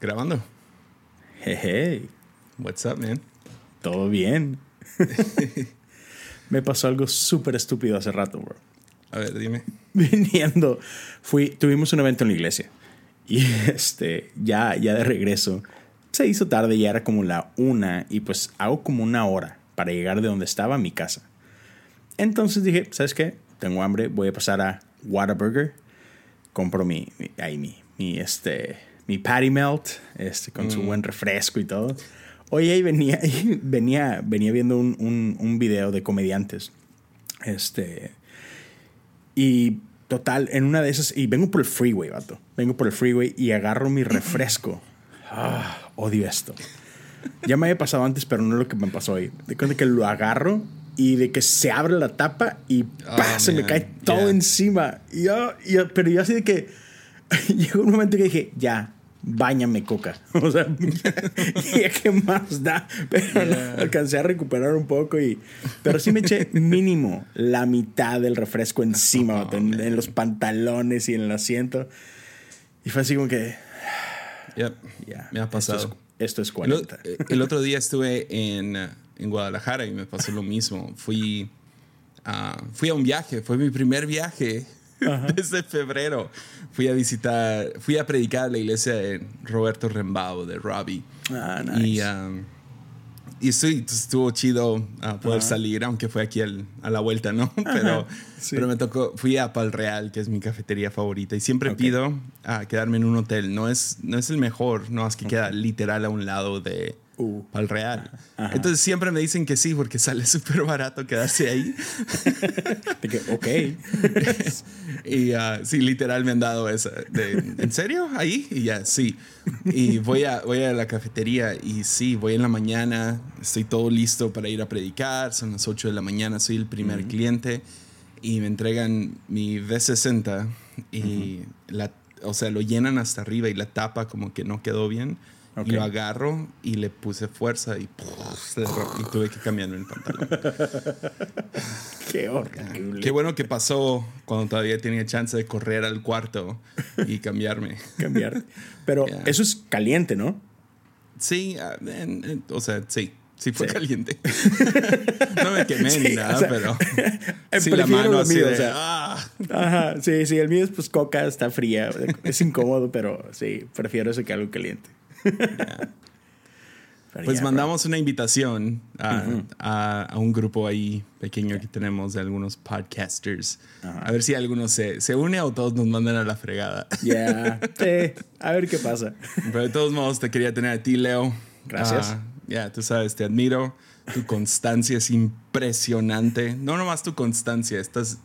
Grabando. Hey, hey, What's up, man? todo bien. Me pasó algo súper estúpido hace rato, bro. A ver, dime. Viniendo, fui, tuvimos un evento en la iglesia y este, ya, ya de regreso, se hizo tarde, ya era como la una y pues hago como una hora para llegar de donde estaba a mi casa. Entonces dije, ¿sabes qué? Tengo hambre, voy a pasar a Whataburger, compro mi, mi, ahí mi, mi, este, mi patty melt, este, con su buen refresco y todo. Oye, ahí venía, venía, venía viendo un, un, un video de comediantes. Este, y total, en una de esas, y vengo por el freeway, vato. Vengo por el freeway y agarro mi refresco. Ah, odio esto. Ya me había pasado antes, pero no es lo que me pasó hoy. De cuenta que lo agarro y de que se abre la tapa y. Oh, se me cae todo Yeah. encima. Y yo, y yo- pero yo así de que llegó un momento que dije, ya, báñame coca. O sea, ¿qué más da? Pero no, Yeah. alcancé a recuperar un poco y... Pero sí me eché mínimo la mitad del refresco encima, Oh, en, en los pantalones y en el asiento. Y fue así como que, Yep. ya. Me ha pasado. Esto es, esto es El, o- 40. el otro día estuve en, eh, en Guadalajara y me pasó lo mismo. Fui, a fui a un viaje, fue mi primer viaje desde febrero. Fui a visitar, fui a predicar a la iglesia de Roberto Rembao, de Robbie. Ah, nice. Y, um, y sí, estuvo chido uh, poder Ajá. salir, aunque fue aquí al- a la vuelta, ¿no? Pero, sí. pero me tocó, fui a Pal Real, que es mi cafetería favorita, y siempre Ok. pido a quedarme en un hotel. No es, no es el mejor, no, es que queda literal a un lado de Uh. Pal Real. Ajá. Entonces siempre me dicen que sí, porque sale súper barato quedarse ahí. De que, ok. Y ah, sí, literal me han dado esa. de, ¿En serio? ¿Ahí? Y ya, sí. Y voy a, voy a la cafetería y sí, voy en la mañana, estoy todo listo para ir a predicar, son las 8 de la mañana, soy el primer cliente y me entregan mi V60 y la, o sea, lo llenan hasta arriba y la tapa como que no quedó bien. Y lo agarro y le puse fuerza y, se y tuve que cambiarme el pantalón. Qué horrible. Qué bueno que pasó cuando todavía tenía chance de correr al cuarto y cambiarme. Cambiar. Pero eso es caliente, ¿no? Sí, en- en- o sea, sí, sí fue Sí. caliente. no me quemé Sí, ni o nada, sea, pero sí la mano así mío, de, o sea. ah. Ajá, sí, sí, el mío es pues coca, está fría, es incómodo, pero sí, prefiero eso que algo caliente. Pues mandamos una invitación a, a- a un grupo ahí pequeño que tenemos de algunos podcasters. A ver si alguno se, se une o todos nos mandan a la fregada. Ya, sí, a ver qué pasa. Pero de todos modos, te quería tener a ti, Leo. Gracias. Ah, Ya, tú sabes, te admiro. Tu constancia es impresionante. No nomás tu constancia, estás.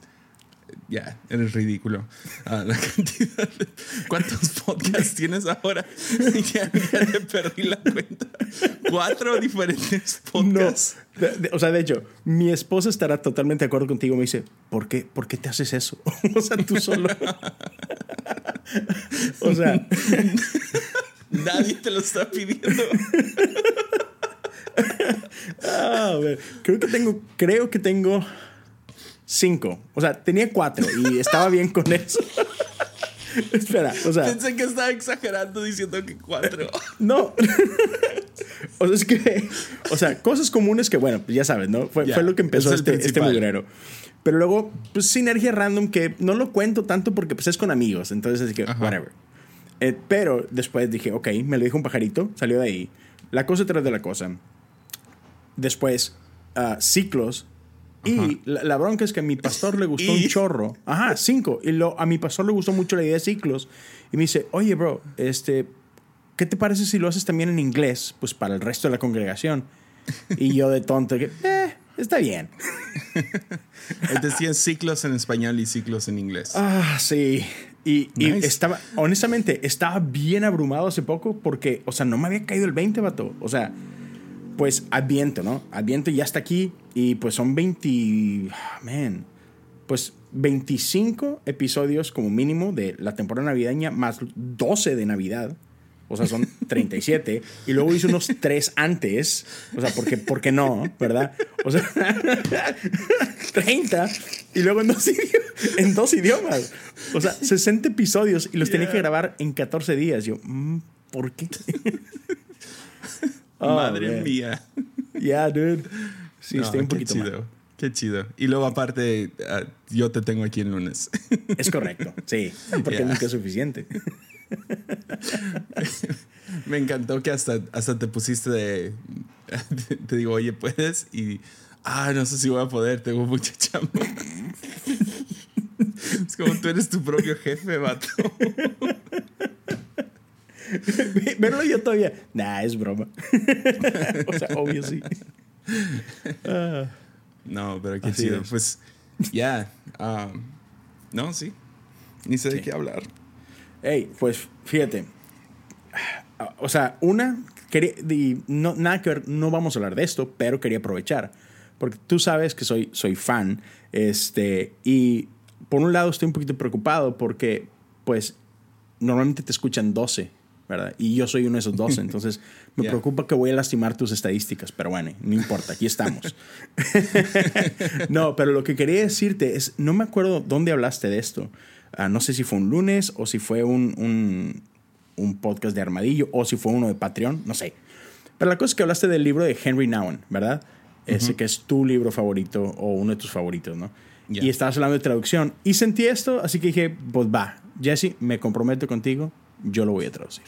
Ya, eres ridículo. Ah, la cantidad de- ¿Cuántos podcasts tienes ahora? ya, ya te perdí la cuenta. Cuatro diferentes No, podcasts. de- de- o sea, de hecho, mi esposa estará totalmente de acuerdo contigo. Me dice, ¿por qué, ¿por qué te haces eso? o sea, tú solo. o sea, Nadie te lo está pidiendo. ah, a ver, creo que tengo, creo que tengo cinco. O sea, tenía cuatro y estaba bien con eso. Espera, o sea, Pensé que estaba exagerando diciendo que cuatro. no. o sea, es que, o sea, cosas comunes que, bueno, pues ya sabes, ¿no? Fue, Ya, fue lo que empezó es este, este mugrero. Pero luego, pues sinergia random que no lo cuento tanto porque pues es con amigos. Entonces, así que, Ajá. whatever. Eh, pero después dije, ok, me lo dijo un pajarito, salió de ahí. La cosa tras de la cosa. Después, ah, ciclos. Y la, la bronca es que a mi pastor le gustó Y- un chorro. Ajá, cinco. Y lo, a mi pastor le gustó mucho la idea de ciclos. Y me dice, oye, bro, este, ¿qué te parece si lo haces también en inglés? Pues para el resto de la congregación. Y yo de tonto, que, eh, está bien. Tienes ciclos en español y ciclos en inglés. Ah, sí. Y, y estaba, honestamente, estaba bien abrumado hace poco porque, o sea, no me había caído el 20, vato. O sea, pues Adviento, ¿no? Adviento ya está aquí y pues son 20, ah, man, pues 25 episodios como mínimo de la temporada navideña más 12 de Navidad. O sea, son 37. y luego hice unos 3 antes. O sea, porque, ¿por qué no? ¿Verdad? O sea, 30. Y luego en dos, en dos idiomas. O sea, 60 episodios y los tenía que Yeah. grabar en 14 días. Yo, mm, ¿Por qué? Madre man. mía. Yeah, dude. Sí, No, estoy un qué poquito chido. mal. Qué chido. Y luego aparte, ah, yo te tengo aquí el lunes. Es correcto, sí. Porque Yeah. nunca es suficiente. Me encantó que hasta, hasta te pusiste de... Te digo, oye, ¿puedes? Y... Ah, no sé si voy a poder, tengo mucha chamba. Es como tú eres tu propio jefe, vato. Verlo yo todavía. Nah, es broma. o sea, obvio sí. Ah, No, pero qué chido. es. Pues, ya. um, no, sí. Ni sé de qué hablar. Hey, pues fíjate. O sea, una, quería, y no, nada que ver, no vamos a hablar de esto, pero quería aprovechar. Porque tú sabes que soy, soy fan. Este, y por un lado estoy un poquito preocupado porque, pues, normalmente te escuchan 12, ¿verdad? Y yo soy uno de esos 12. Entonces, me Yeah. preocupa que voy a lastimar tus estadísticas. Pero bueno, no importa, aquí estamos. no, pero lo que quería decirte es, no me acuerdo dónde hablaste de esto. Ah, no sé si fue un lunes o si fue un, un, un podcast de Armadillo o si fue uno de Patreon, no sé. Pero la cosa es que hablaste del libro de Henry Nouwen, ¿verdad? Ese que es tu libro favorito o uno de tus favoritos, ¿no? Ya. Y estabas hablando de traducción. Y sentí esto, así que dije, pues va, Jesse, me comprometo contigo, yo lo voy a traducir.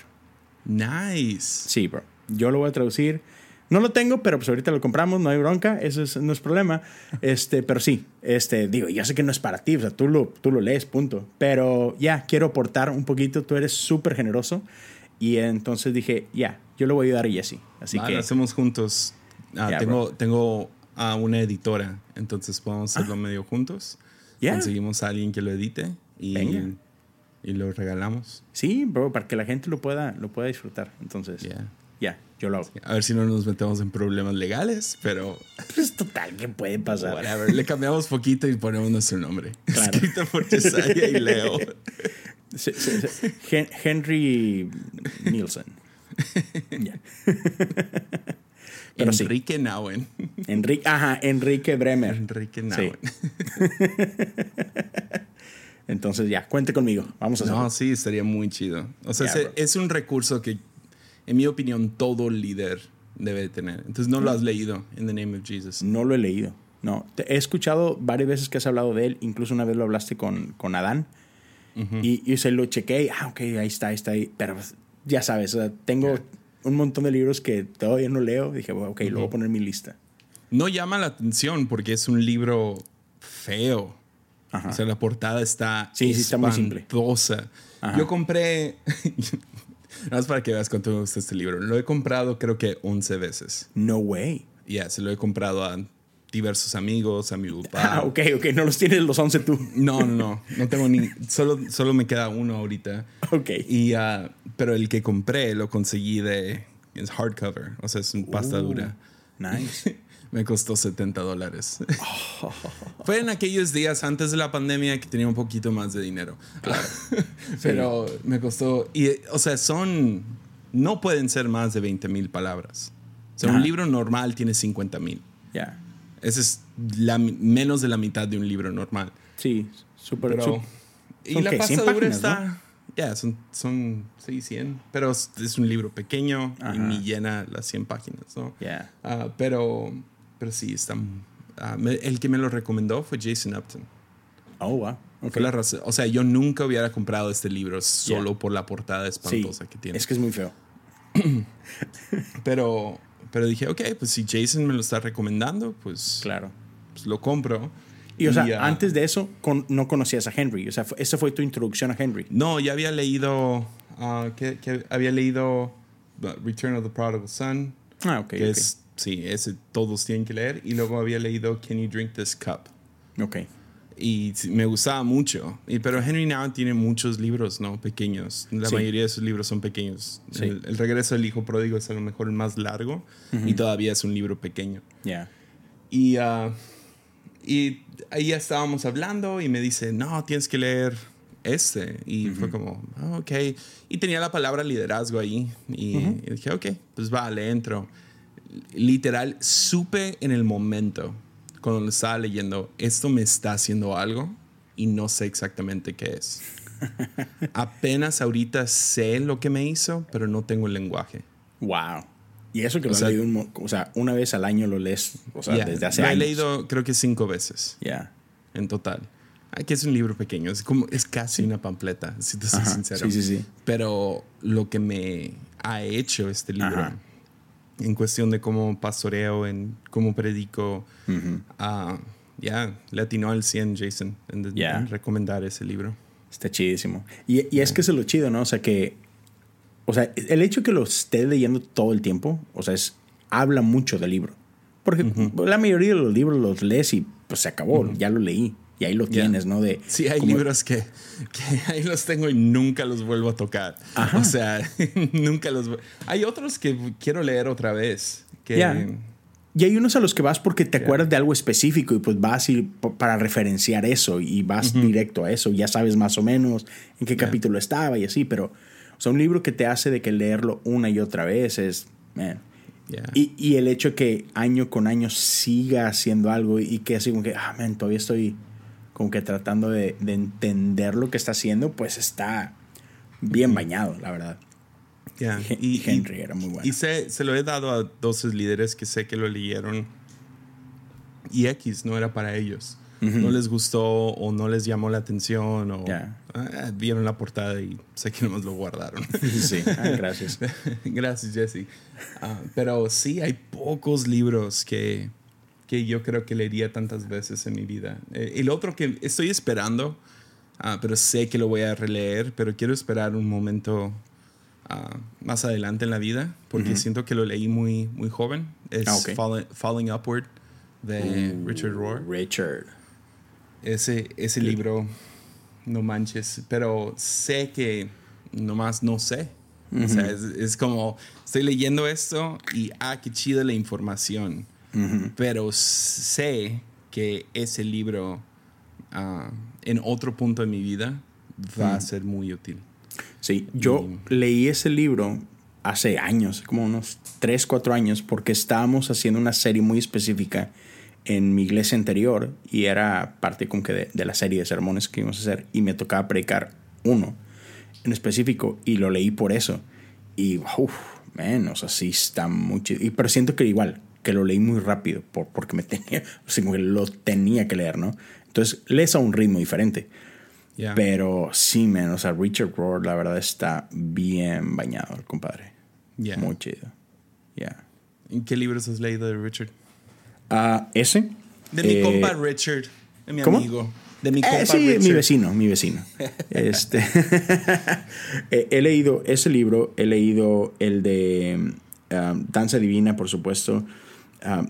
Nice. Sí, bro. Yo lo voy a traducir. No lo tengo, pero pues ahorita lo compramos, no hay bronca, eso es- no es problema. Este, pero sí, este, digo, yo sé que no es para ti, o sea, tú lo, tú lo lees, punto. Pero ya, quiero aportar un poquito, tú eres súper generoso. Y entonces dije, ya, yo lo voy a ayudar a Jesse. Así que, lo hacemos juntos. Ah, tengo bro. tengo a una editora, entonces podemos hacerlo medio juntos. Ya. Conseguimos a alguien que lo edite y, Venga. Y lo regalamos. sí, bro, para que la gente lo pueda, lo pueda disfrutar. Entonces, Ya. ya, yo lo hago. A ver si no nos metemos en problemas legales, pero Pues total, ¿qué puede pasar? whatever. Le cambiamos poquito y ponemos nuestro nombre. Claro. Escrito por Chesaya y Leo. Hen- Henry Nielsen. Ya. Pero sí. Enrique Nauen. Enrique, ajá, Enrique Bremer. Enrique. Nauen. Entonces ya, cuente conmigo. Vamos a hacerlo. No, sí, estaría muy chido. O sea, es un recurso que, en mi opinión, todo líder debe tener. Entonces, no lo has leído, In the Name of Jesus. No lo he leído. No, te- he escuchado varias veces que has hablado de él. Incluso una vez lo hablaste con, con Adán. y, y se lo chequé. y, Ah, ok, ahí está, ahí está. Ahí. Pero pues, ya sabes, o sea, tengo un montón de libros que todavía no leo. Dije, bueno, ok, lo voy a poner en mi lista. No llama la atención porque es un libro feo. Ajá. O sea, la portada está Sí, sí, está muy simple. Ajá. Yo compré... Nada más para que veas cuánto me gusta este libro. Lo he comprado creo que 11 veces. No way. Ya, se lo he comprado a diversos amigos, a mi papá. Ah, ok, ok, no los tienes los 11 tú. No, no, no. No tengo ni... Solo, solo me queda uno ahorita. Ok. Y, ah, pero el que compré lo conseguí de... Es hardcover. O sea, es un pasta Uh. dura. Nice. Me costó 70 dólares. Fue en aquellos días antes de la pandemia que tenía un poquito más de dinero. Pero me costó... Y, o sea, son... No pueden ser más de 20 mil palabras. O sea, un libro normal tiene 50 mil. Ya. Ese es la, menos de la mitad de un libro normal. Sí, súper. Y ¿son la qué? 100 pasta dura páginas, está... Ya, son, son sí, 100. Pero es, un libro pequeño Ajá. y ni llena las 100 páginas, ¿no? Ya. Ah, pero, pero sí, está... ah, me- el que me lo recomendó fue Jason Upton. Oh, wow. Ok. Fue la razón. O sea, yo nunca hubiera comprado este libro solo por la portada Sí, espantosa que tiene. es que es muy feo. Pero, pero dije, ok, pues si Jason me lo está recomendando, pues, Claro. pues lo compro. Y, o sea, ah, antes de eso, con- no conocías a Henry. O sea, esa fue tu introducción a Henry. No, ya había leído. ah, que, que había leído uh, Return of the Prodigal Son. Ah, ok. que ok. es. Sí, ese todos tienen que leer. Y luego había leído Can You Drink This Cup? Ok. Y me gustaba mucho. Y, pero Henry Now tiene muchos libros, ¿no? Pequeños. La Sí. mayoría de sus libros son pequeños. Sí. El, el regreso del hijo pródigo es a lo mejor el más largo. Y todavía es un libro pequeño. Ya. Y, ah, y ahí estábamos hablando y me dice, no, tienes que leer este. Y fue como, "Ah, ok. Y tenía la palabra liderazgo ahí. Y, y dije, ok, pues va, le entro. Literal, supe en el momento, cuando lo estaba leyendo, esto me está haciendo algo y no sé exactamente qué es. Apenas ahorita sé lo que me hizo, pero no tengo el lenguaje. Wow. Y eso que lo O sea- leído un o sea, una vez al año lo lees, o sea, Ya, desde hace lo he años. leído creo que cinco veces Ya. en total. Aquí es un libro pequeño, es como es casi una pampleta, si te soy Ajá, sincero. sí, sí, sí. Pero lo que me ha hecho este libro Ajá. En cuestión de cómo pastoreo, en cómo predico, ah, ya le atinó al 100 Jason en, de- Ya. en recomendar ese libro. Está chidísimo. Y, y es que es lo chido, ¿no? O sea, que. O sea, el hecho que lo esté leyendo todo el tiempo, o sea, es, habla mucho del libro. Porque la mayoría de los libros los lees y pues se acabó, ya lo leí. Y ahí lo tienes, ¿no? De, Sí, hay como- libros que, que ahí los tengo y nunca los vuelvo a tocar. Ajá. O sea, nunca los... Hay otros que quiero leer otra vez. Que. Y hay unos a los que vas porque te acuerdas de algo específico y pues vas y, para referenciar eso y vas directo a eso. Ya sabes más o menos en qué capítulo estaba y así, pero o sea, un libro que te hace de que leerlo una y otra vez es, man. Ya. Y, y el hecho que año con año siga haciendo algo y que así como que, ah, man, todavía estoy como que tratando de, de entender lo que está haciendo, pues está bien bañado, la verdad. Ya. Y, Henry era muy bueno. Y sé- se lo he dado a dos líderes que sé que lo leyeron y X no era para ellos. No les gustó o no les llamó la atención o Ya. ah, vieron la portada y sé que nomás lo guardaron. sí, ah, gracias. Gracias, Jesse. Ah, pero sí, hay pocos libros que, que yo creo que leería tantas veces en mi vida. Eh, el otro que estoy esperando, ah, pero sé que lo voy a releer, pero quiero esperar un momento ah, más adelante en la vida, porque siento que lo leí muy, muy joven. Es Ah, ok. Uh. Falling, Falling Upward de Richard Rohr. Richard. Ese, ese libro, no manches, pero sé que nomás no sé. O sea, es, es como, estoy leyendo esto y, ah, qué chida la información. Pero sé que ese libro, ah, en otro punto de mi vida, va a ser muy útil. Sí, yo leí ese libro hace años, como unos 3, 4 años, porque estábamos haciendo una serie muy específica en mi iglesia anterior y era parte como que de, de la serie de sermones que íbamos a hacer y me tocaba predicar uno en específico y lo leí por eso. Y, uff, man, o sea, sí está muy chido. Y, pero siento que igual, que lo leí muy rápido por, porque me tenía, o sea, como que lo tenía que leer, ¿no? Entonces, lees a un ritmo diferente. Pero sí, man, o sea, Richard Rohr, la verdad, está bien bañado, el compadre. Ya. Muy chido. Ya. ¿En ¿Qué libros has leído de Richard? Ah, ¿Ese? De mi Eh, compa Richard, de mi ¿cómo? amigo. De mi eh, compa sí, Richard. mi vecino, mi vecino. este, he, he leído ese libro, he leído el de um, Danza Divina, por supuesto. Um,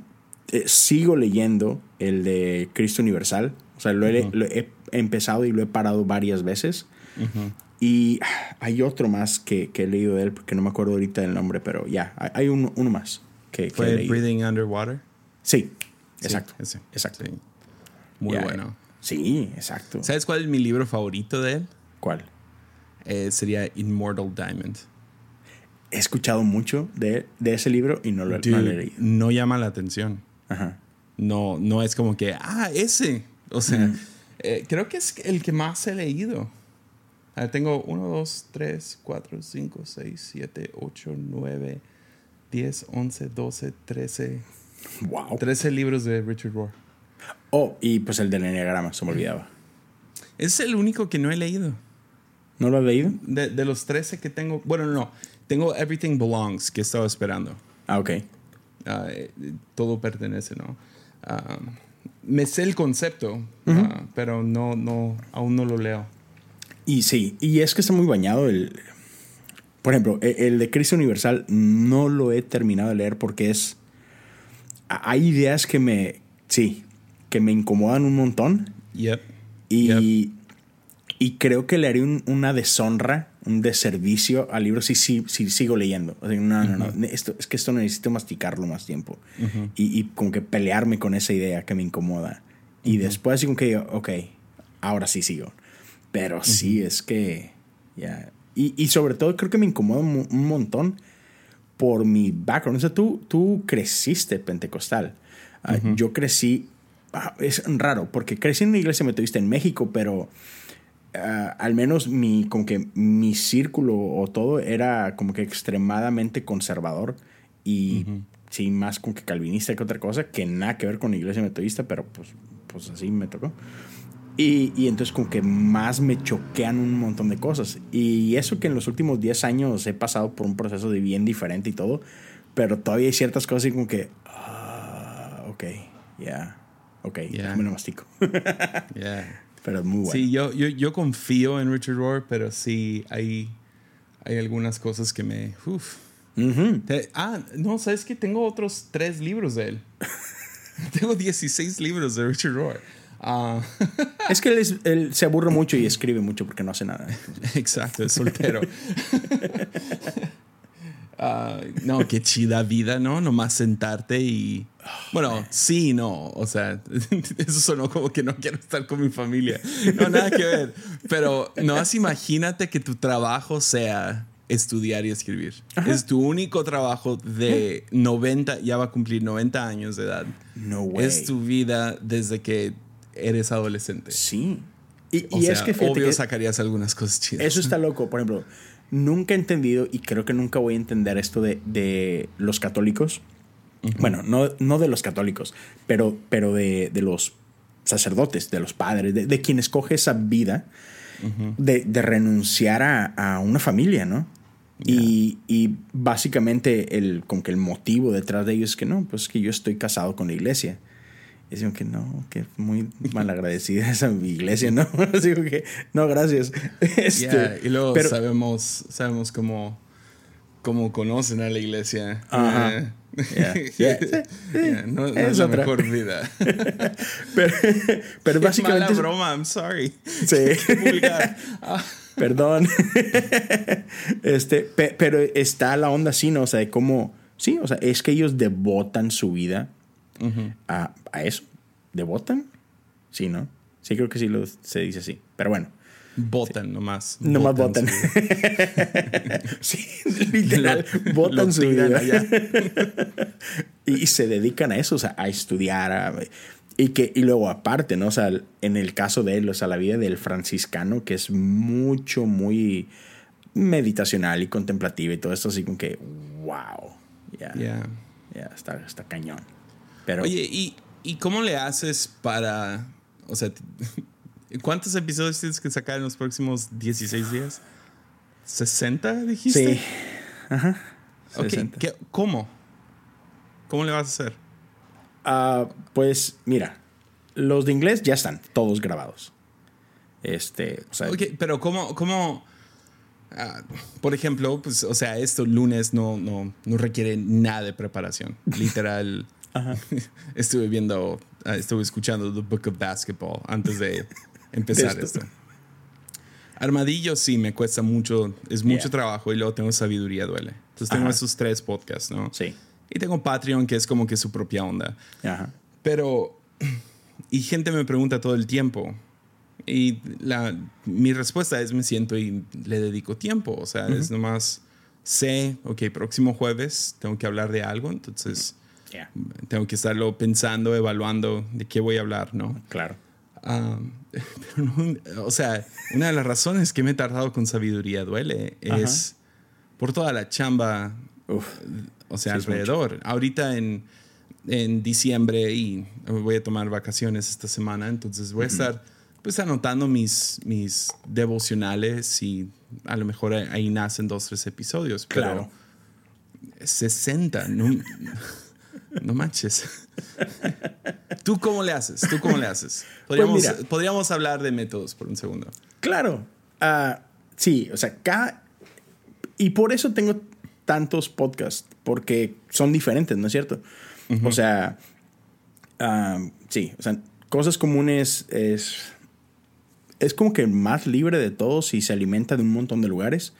eh, sigo leyendo el de Cristo Universal. O sea, lo he, lo he empezado y lo he parado varias veces. Y hay otro más que, que he leído de él, porque no me acuerdo ahorita del nombre, pero ya, hay, hay uno, uno más que, que he Fue leído. Breathing Underwater. Sí, Sí, exacto. ese. Exacto. Sí. Muy Ya, bueno. Sí, exacto. ¿Sabes cuál es mi libro favorito de él? ¿Cuál? Eh, sería Immortal Diamond. He escuchado mucho de, de ese libro y no lo, no lo he Dude, leído. no llama la atención. Ajá. No, no es como que, ah, ese. O sea, eh, creo que es el que más he leído. Ah, tengo 1, 2, 3, 4, 5, 6, 7, 8, 9, 10, 11, 12, 13. Wow. 13 libros de Richard Rohr. Oh, y pues el del enneagrama, se me olvidaba. Es el único que no he leído. ¿No lo has leído? De, de los 13 que tengo, bueno, no, tengo Everything Belongs, que estaba esperando. Ah, ok. Eh, todo pertenece, ¿no? Ah, me sé el concepto, ah, pero no, no, aún no lo leo. Y sí, y es que está muy bañado el... Por ejemplo, e- el de Cristo Universal no lo he terminado de leer porque es... Hay ideas que me... Sí, que me incomodan un montón Yep. y, Yep. Y creo que le haré un- una deshonra, un deservicio al libro si, si, si sigo leyendo. O sea, no, no, no. Esto, es que esto necesito masticarlo más tiempo. y, y como que pelearme con esa idea que me incomoda. Y después así como que, ok, ahora sí sigo. Pero sí, es que... Ya. Y, y sobre todo creo que me incomoda un, un montón por mi background. O sea, tú, tú creciste pentecostal. Ah, Yo crecí... ah, es raro, porque crecí en una iglesia metodista en México, pero ah, al menos mi, como que mi círculo o todo era como que extremadamente conservador y sí, más como que calvinista que otra cosa, que nada que ver con la iglesia metodista, pero pues, pues así me tocó. Y, y, entonces como que más me choquean un montón de cosas. Y eso que en los últimos 10 años he pasado por un proceso de bien diferente y todo, pero todavía hay ciertas cosas y como que, ah, ok, ya, yeah, ok, yeah. me lo mastico. yeah. Pero es muy bueno. Sí, yo, yo, yo confío en Richard Rohr, pero sí hay, hay algunas cosas que me... Uf. Te, ah, no, ¿sabes que Tengo otros tres libros de él. tengo 16 libros de Richard Rohr. Uh, es que él, él, se aburre mucho y escribe mucho porque no hace nada. Exacto, es soltero. uh, no, qué chida vida, ¿no? Nomás sentarte y... Bueno, sí, no. O sea, eso sonó como que no quiero estar con mi familia. No, nada que ver. Pero no, imagínate que tu trabajo sea estudiar y escribir. Ajá. Es tu único trabajo de 90, ya va a cumplir 90 años de edad. No way. Es tu vida desde que eres adolescente. Sí. Y, o y sea, es que obvio que sacarías algunas cosas chidas. Eso está loco. Por ejemplo, nunca he entendido y creo que nunca voy a entender esto de, de los católicos. Uh -huh. Bueno, no, no de los católicos, pero, pero de, de los sacerdotes, de los padres, de, de quien escoge esa vida uh -huh. de, de, renunciar a, a, una familia, ¿no? Yeah. Y, y, básicamente el, como que el motivo detrás de ellos es que no, pues que yo estoy casado con la iglesia. Y digo que no, que muy malagradecida esa iglesia, ¿no? digo que no, gracias. Este, yeah, y luego pero, sabemos, sabemos cómo, cómo conocen a la iglesia. Ajá. Yeah. Yeah. No, no, es, la otra. mejor vida. pero, pero básicamente. Mala broma, I'm sorry. Sí. Perdón. este, pe, pero está la onda así, ¿no? O sea, de cómo. Sí, o sea, es que ellos devotan su vida uh -huh. a, a, eso. ¿Devotan? Sí, ¿no? Sí, creo que sí lo, se dice así. Pero bueno. Votan sí. nomás. Nomás votan. sí, literal. votan su vida. y se dedican a eso, o sea, a estudiar. A, y, que, y luego aparte, ¿no? O sea, en el caso de él, o sea, la vida del franciscano, que es mucho, muy meditacional y contemplativa y todo esto, así como que, wow. Ya, yeah. yeah, está, está cañón. Pero, Oye, ¿y, ¿y cómo le haces para, o sea, ¿Cuántos episodios tienes que sacar en los próximos 16 días? ¿60 dijiste? Sí. Ajá. Okay. ¿Qué, ¿Cómo? ¿Cómo le vas a hacer? Uh, pues mira, los de inglés ya están todos grabados. Este, o sea, okay, pero ¿cómo, cómo uh, por ejemplo, pues, o sea, esto lunes no, no, no requiere nada de preparación. Literal. estuve viendo, uh, estuve escuchando The Book of Basketball antes de empezar esto. esto. Armadillo sí me cuesta mucho, es mucho yeah. trabajo y luego tengo sabiduría duele. Entonces tengo Ajá. esos tres podcasts, ¿no? Sí. Y tengo Patreon que es como que su propia onda. Ajá. Pero, y gente me pregunta todo el tiempo. Y la, mi respuesta es me siento y le dedico tiempo. O sea, uh -huh. es nomás sé, ok, próximo jueves tengo que hablar de algo, entonces yeah. tengo que estarlo pensando, evaluando de qué voy a hablar, ¿no? Claro. Um, pero no, o sea, una de las razones que me he tardado con sabiduría duele es Ajá. por toda la chamba, Uf, o sea, sí alrededor. Ahorita en, en diciembre y voy a tomar vacaciones esta semana, entonces voy uh -huh. a estar pues anotando mis, mis devocionales y a lo mejor ahí nacen dos, tres episodios. Pero claro. 60, no, no manches. ¿Tú cómo le haces? ¿Tú cómo le haces? Podríamos, pues mira, podríamos hablar de métodos por un segundo. Claro. Uh, sí, o sea, cada... Y por eso tengo tantos podcasts, porque son diferentes, ¿no es cierto? Uh -huh. O sea, uh, sí, o sea, cosas comunes es... Es como que más libre de todos y se alimenta de un montón de lugares.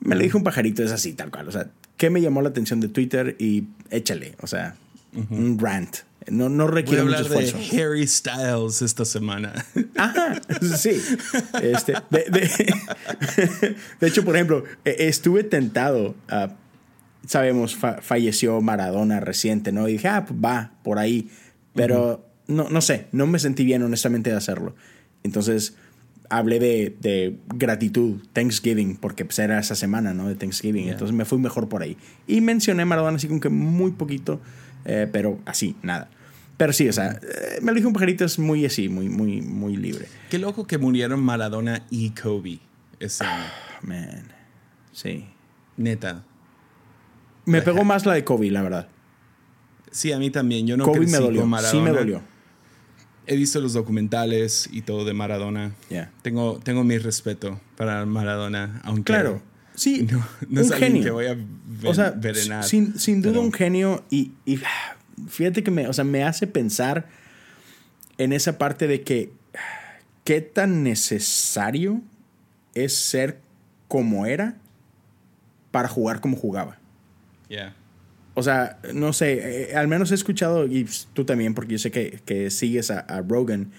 Me lo dijo un pajarito, es así, tal cual. O sea, ¿qué me llamó la atención de Twitter? Y échale, o sea, uh -huh. un rant. No, no requiere Voy a mucho hablar esfuerzo. de Harry Styles esta semana. Ajá, sí. Este, de, de, de, hecho, por ejemplo, e, estuve tentado. Uh, sabemos, fa falleció Maradona reciente, ¿no? Y dije, ah, pues va, por ahí. Pero uh -huh. no, no sé, no me sentí bien, honestamente, de hacerlo. Entonces, hablé de, de, gratitud, Thanksgiving, porque pues, era esa semana, ¿no? De Thanksgiving. Entonces me fui mejor por ahí. Y mencioné Maradona así como que muy poquito, eh, pero así, nada. Pero sí, o sea, eh, me lo dijo un pajarito, es muy así, muy, muy, muy libre. Qué loco que murieron Maradona y Kobe ese año. man. Sí. Neta. Me pegó más la de Kobe, la verdad. Sí, a mí también. Yo no Kobe crecí me dolió. con Maradona. Sí me dolió. He visto los documentales y todo de Maradona. Yeah. Tengo, tengo mi respeto para Maradona, aunque Claro. Sí, no, no un es genio. que voy a o sea, sin, sin duda pero- un genio y, y fíjate que me, o sea, me hace pensar en esa parte de que qué tan necesario es ser como era para jugar como jugaba. Yeah. O sea, no sé, eh, al menos he escuchado, y tú también, porque yo sé que, que sigues a, a Rogan,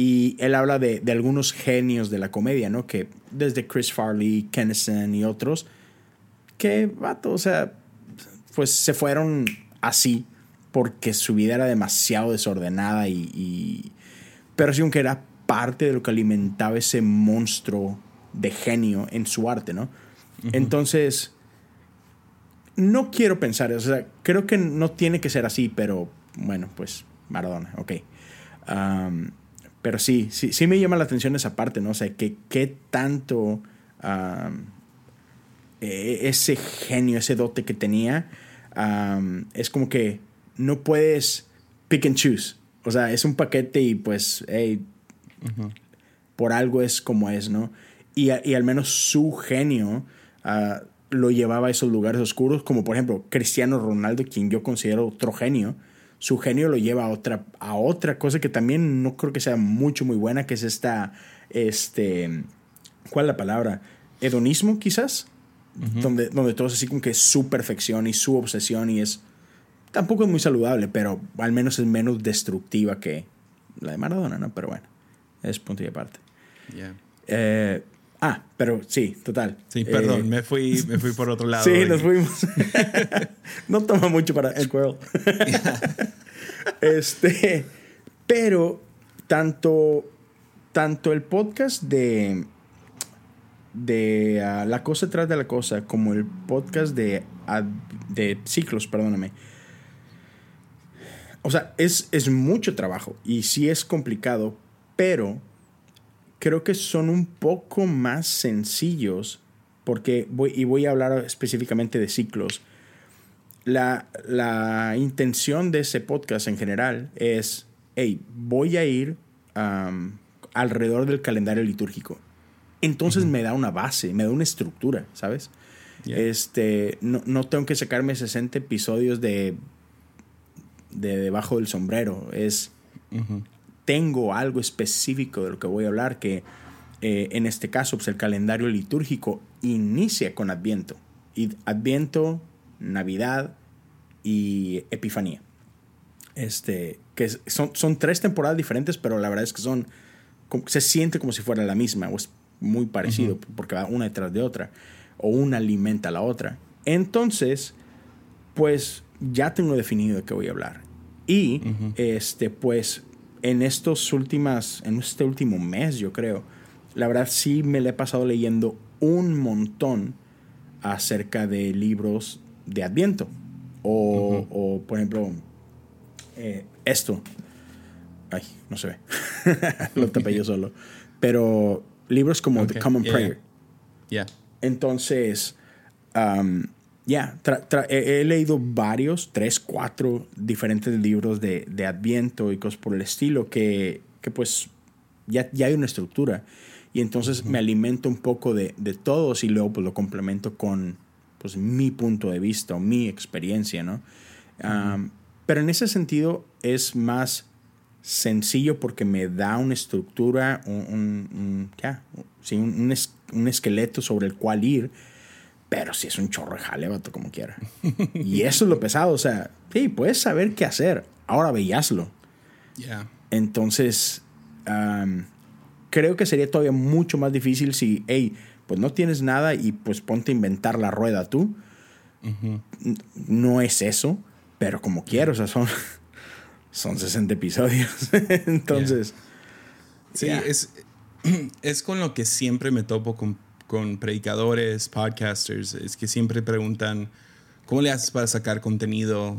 y él habla de, de algunos genios de la comedia, ¿no? Que desde Chris Farley, Kennison y otros, que, vato, o sea, pues se fueron así porque su vida era demasiado desordenada y... y- pero sí, aunque era parte de lo que alimentaba ese monstruo de genio en su arte, ¿no? Entonces, no quiero pensar, o sea, creo que no tiene que ser así, pero bueno, pues Maradona, ok. Pero sí, sí, sí me llama la atención esa parte, ¿no? O sea, que qué tanto e- ese genio, ese dote que tenía, am, es como que no puedes pick and choose. O sea, es un paquete y pues, hey, por algo es como es, ¿no? Y, y al menos su genio ah, lo llevaba a esos lugares oscuros, como por ejemplo Cristiano Ronaldo, quien yo considero otro genio. Su genio lo lleva a otra, a otra cosa que también no creo que sea mucho, muy buena, que es esta, este, ¿cuál es la palabra? Hedonismo, quizás, donde, donde todo es así como que su perfección y su obsesión y es, tampoco es muy saludable, pero al menos es menos destructiva que la de Maradona, ¿no? Pero bueno, es punto y aparte. Yeah. Eh, ah, pero sí, total. Sí, perdón, Eh, me, fui, me fui por otro lado. Sí, nos fuimos. no toma mucho para el Squirrel. este, pero tanto, tanto el podcast de de ah, la cosa tras de la cosa como el podcast de ad- de ciclos, perdóname. O sea, es, es mucho trabajo y sí es complicado, pero creo que son un poco más sencillos porque voy, y voy a hablar específicamente de ciclos. La, la intención de ese podcast en general es, hey, voy a ir alrededor del calendario litúrgico. Entonces me da una base, me da una estructura, ¿sabes? Yeah. Este, no, no tengo que sacarme 60 episodios de, de debajo del sombrero. Es. Tengo algo específico de lo que voy a hablar, que eh, en este caso, pues el calendario litúrgico inicia con Adviento. Y Adviento, Navidad y Epifanía. Este, que son, son tres temporadas diferentes, pero la verdad es que son, se siente como si fuera la misma, o es muy parecido, porque va una detrás de otra, o una alimenta a la otra. Entonces, pues ya tengo definido de qué voy a hablar. Y este, pues, en estos últimas, en este último mes, yo creo, la verdad sí me le he pasado leyendo un montón acerca de libros de Adviento. O, o, por ejemplo, eh, esto. Ay, no se ve. Lo tapé yo solo. Pero libros como The Common yeah, Prayer. Yeah. Entonces, um, ya, tra- he, he leído varios, tres, cuatro diferentes libros de, de Adviento y cosas por el estilo que, que pues ya, ya hay una estructura. Y entonces me alimento un poco de, de todos y luego pues lo complemento con pues mi punto de vista o mi experiencia, ¿no? Um, pero en ese sentido es más sencillo porque me da una estructura, un, un- un- ya, sí, un, un esqueleto sobre el cual ir, pero si es un chorro de jale, vato, como quiera. y eso es lo pesado, o sea, sí, puedes saber qué hacer, ahora veíaslo. Yeah. Entonces, creo que sería todavía mucho más difícil si, hey, pues no tienes nada y pues ponte a inventar la rueda tú. No es eso, pero como quiero, o sea, son, son 60 episodios. Entonces, Sí, Yeah. es, es con lo que siempre me topo con, con predicadores, podcasters, es que siempre preguntan, ¿cómo le haces para sacar contenido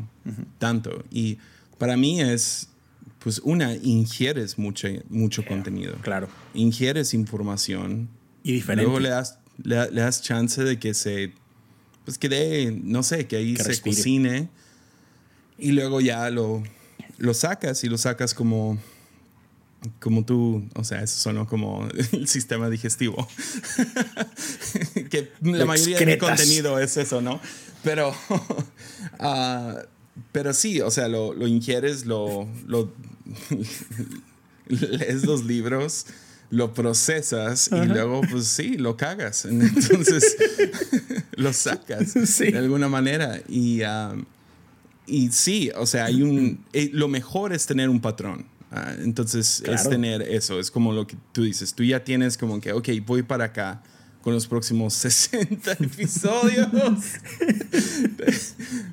tanto? Y para mí es, pues una, ingieres mucho, mucho contenido. Claro. Ingieres información. Y diferente. Luego le das, le, le das chance de que se, pues que dé, no sé, que ahí Que se respire. cocine. Y luego ya lo, lo sacas y lo sacas como, como tú, o sea, eso sonó como el sistema digestivo. que la mayoría de mi excretas. contenido es eso, ¿no? Pero, ah, pero sí, o sea, lo, lo ingieres, lo, lo lees los libros, lo procesas y luego, pues sí, lo cagas. Entonces, lo sacas Sí. de alguna manera. Y, ah, y sí, o sea, hay un. eh, lo mejor es tener un patrón. Ah, entonces, es Claro. tener eso. Es como lo que tú dices. Tú ya tienes como que, ok, voy para acá con los próximos 60 episodios.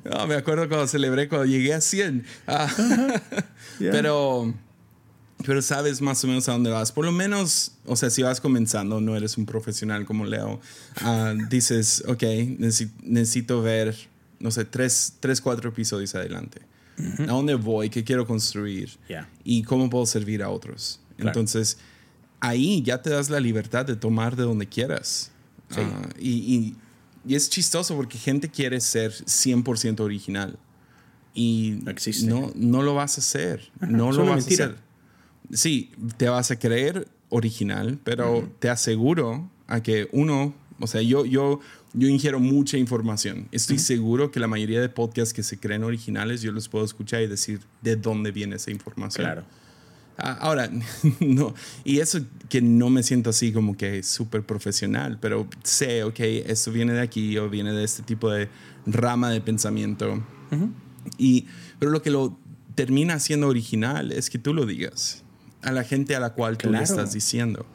No, me acuerdo cuando celebré cuando llegué a 100. Ah, Ya. Pero, pero sabes más o menos a dónde vas. Por lo menos, o sea, si vas comenzando, no eres un profesional como Leo, ah, dices, ok, necesi- necesito ver, no sé, tres, tres, cuatro episodios adelante. ¿A dónde voy? ¿Qué quiero construir? ¿Y cómo puedo servir a otros? Claro. Entonces, ahí ya te das la libertad de tomar de donde quieras. Sí. Ah, y, y- y es chistoso porque gente quiere ser 100% original. Y No existe. No, no lo vas a hacer. no lo vas mentira. a hacer. Sí, te vas a creer original, pero te aseguro a que uno, o sea, yo, yo, yo ingiero mucha información. Estoy seguro que la mayoría de podcasts que se creen originales, yo los puedo escuchar y decir de dónde viene esa información. Claro. Ah, Ahora, no, y eso que no me siento así como que súper profesional, pero sé, ok, esto viene de aquí o viene de este tipo de rama de pensamiento. y, pero lo que lo termina siendo original es que tú lo digas a la gente a la cual tú le estás diciendo.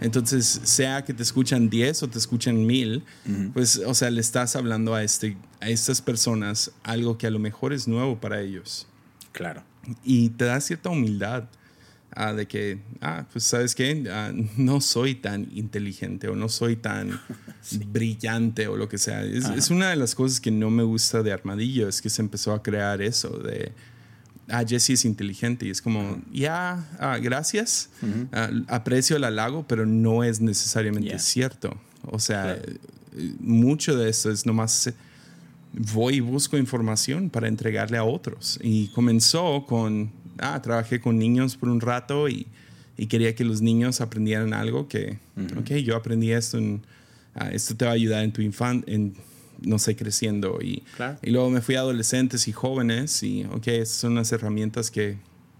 Entonces, sea que te escuchan 10 o te escuchan 1000, pues, o sea, le estás hablando a, este, a estas personas algo que a lo mejor es nuevo para ellos. Claro. y te da cierta humildad ah, de que, ah, pues sabes qué, Ah, no soy tan inteligente o no soy tan brillante o lo que sea. Es, es una de las cosas que no me gusta de Armadillo, es que se empezó a crear eso de, ah, Jesse es inteligente y es como, ya, ah, gracias, Ah, aprecio el halago, pero no es necesariamente cierto. O sea, Claro. eh, mucho de esto es nomás voy y busco información para entregarle a otros. Y comenzó con, ah, trabajé con niños por un rato y, y quería que los niños aprendieran algo que, ok, yo aprendí esto, en, ah, esto te va a ayudar en tu infan, en, no sé, creciendo. Y, Claro. y luego me fui a adolescentes y jóvenes y, ok, estas son las herramientas que,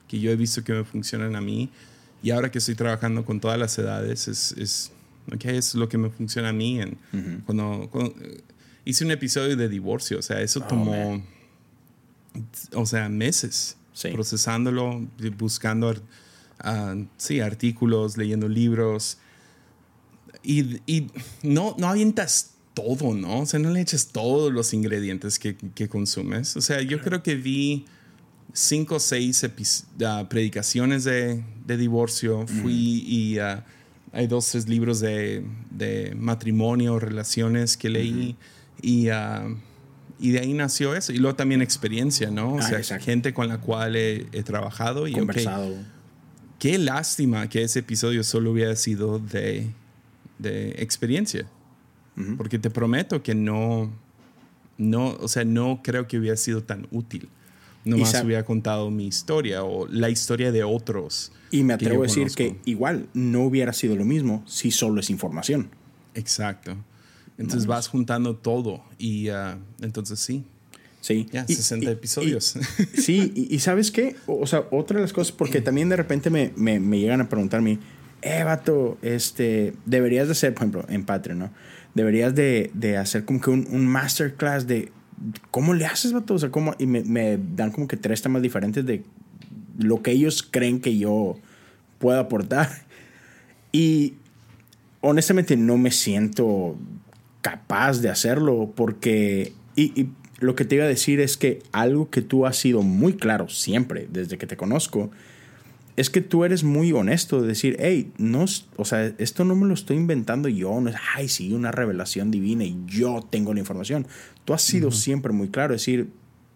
que yo he visto que me funcionan a mí. Y ahora que estoy trabajando con todas las edades, es, es, ok, es lo que me funciona a mí. En, cuando, cuando, eh, hice un episodio de divorcio, o sea, eso Oh, tomó, man. o sea, meses Sí. procesándolo, buscando, sí, artículos, leyendo libros. Y, y no, no avientas todo, ¿no? O sea, no le echas todos los ingredientes que, que consumes. O sea, yo creo que vi cinco o seis ah, predicaciones de, de divorcio. Fui y ah, hay dos, tres libros de, de matrimonio, relaciones que leí. Y, ah, y de ahí nació eso. Y luego también experiencia, ¿no? O Ah, sea, exacto. gente con la cual he, he trabajado. Y Conversado. qué lástima que ese episodio solo hubiera sido de, de experiencia. Porque te prometo que no, no, o sea, no creo que hubiera sido tan útil. Nomás sab- hubiera contado mi historia o la historia de otros. Y me atrevo a decir conozco. que igual no hubiera sido lo mismo si solo es información. Exacto. Entonces vas juntando todo y ah, entonces sí, Sí. ya, Y- 60 y- episodios. y- sí, y, y ¿sabes qué? O, o sea, otra de las cosas, porque también de repente me, me, me llegan a preguntarme, eh, vato, este, deberías de hacer, por ejemplo, en Patreon, ¿no? Deberías de, de hacer como que un, un masterclass de cómo le haces, vato. O sea, cómo, y me, me dan como que tres temas diferentes de lo que ellos creen que yo puedo aportar. Y honestamente no me siento capaz de hacerlo porque... Y, y lo que te iba a decir es que algo que tú has sido muy claro siempre desde que te conozco es que tú eres muy honesto de decir, hey, no, o sea, esto no me lo estoy inventando yo, no es, ay, sí, una revelación divina y yo tengo la información. Tú has sido siempre muy claro, decir,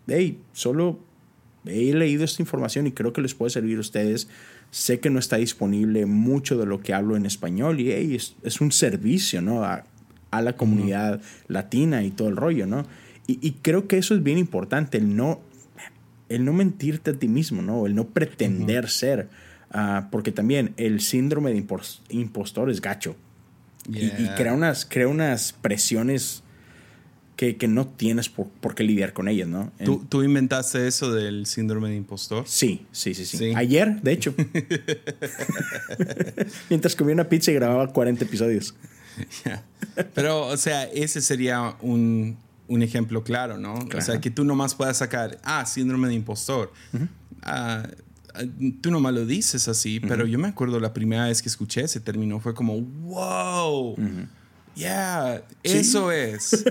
hey, solo he leído esta información y creo que les puede servir a ustedes. Sé que no está disponible mucho de lo que hablo en español y hey, es, un servicio, ¿no? A, la comunidad latina y todo el rollo, ¿no? Y, y, creo que eso es bien importante, el no el no mentirte a ti mismo, ¿no? El no pretender ser. Ah, porque también el síndrome de impostor es gacho. Y, crea, unas, crea unas presiones que, no tienes por, qué lidiar con ellas, ¿no? ¿Tú, inventaste eso del síndrome de impostor? Sí, sí, sí, sí. Ayer, de hecho. Mientras comía una pizza y grababa 40 episodios. Pero, o sea, ese sería un, un ejemplo claro, ¿no? O sea, que tú nomás puedas sacar, ah, síndrome de impostor. Ah, ah, tú nomás lo dices así, pero yo me acuerdo la primera vez que escuché ese término fue como, wow. Yeah, eso es.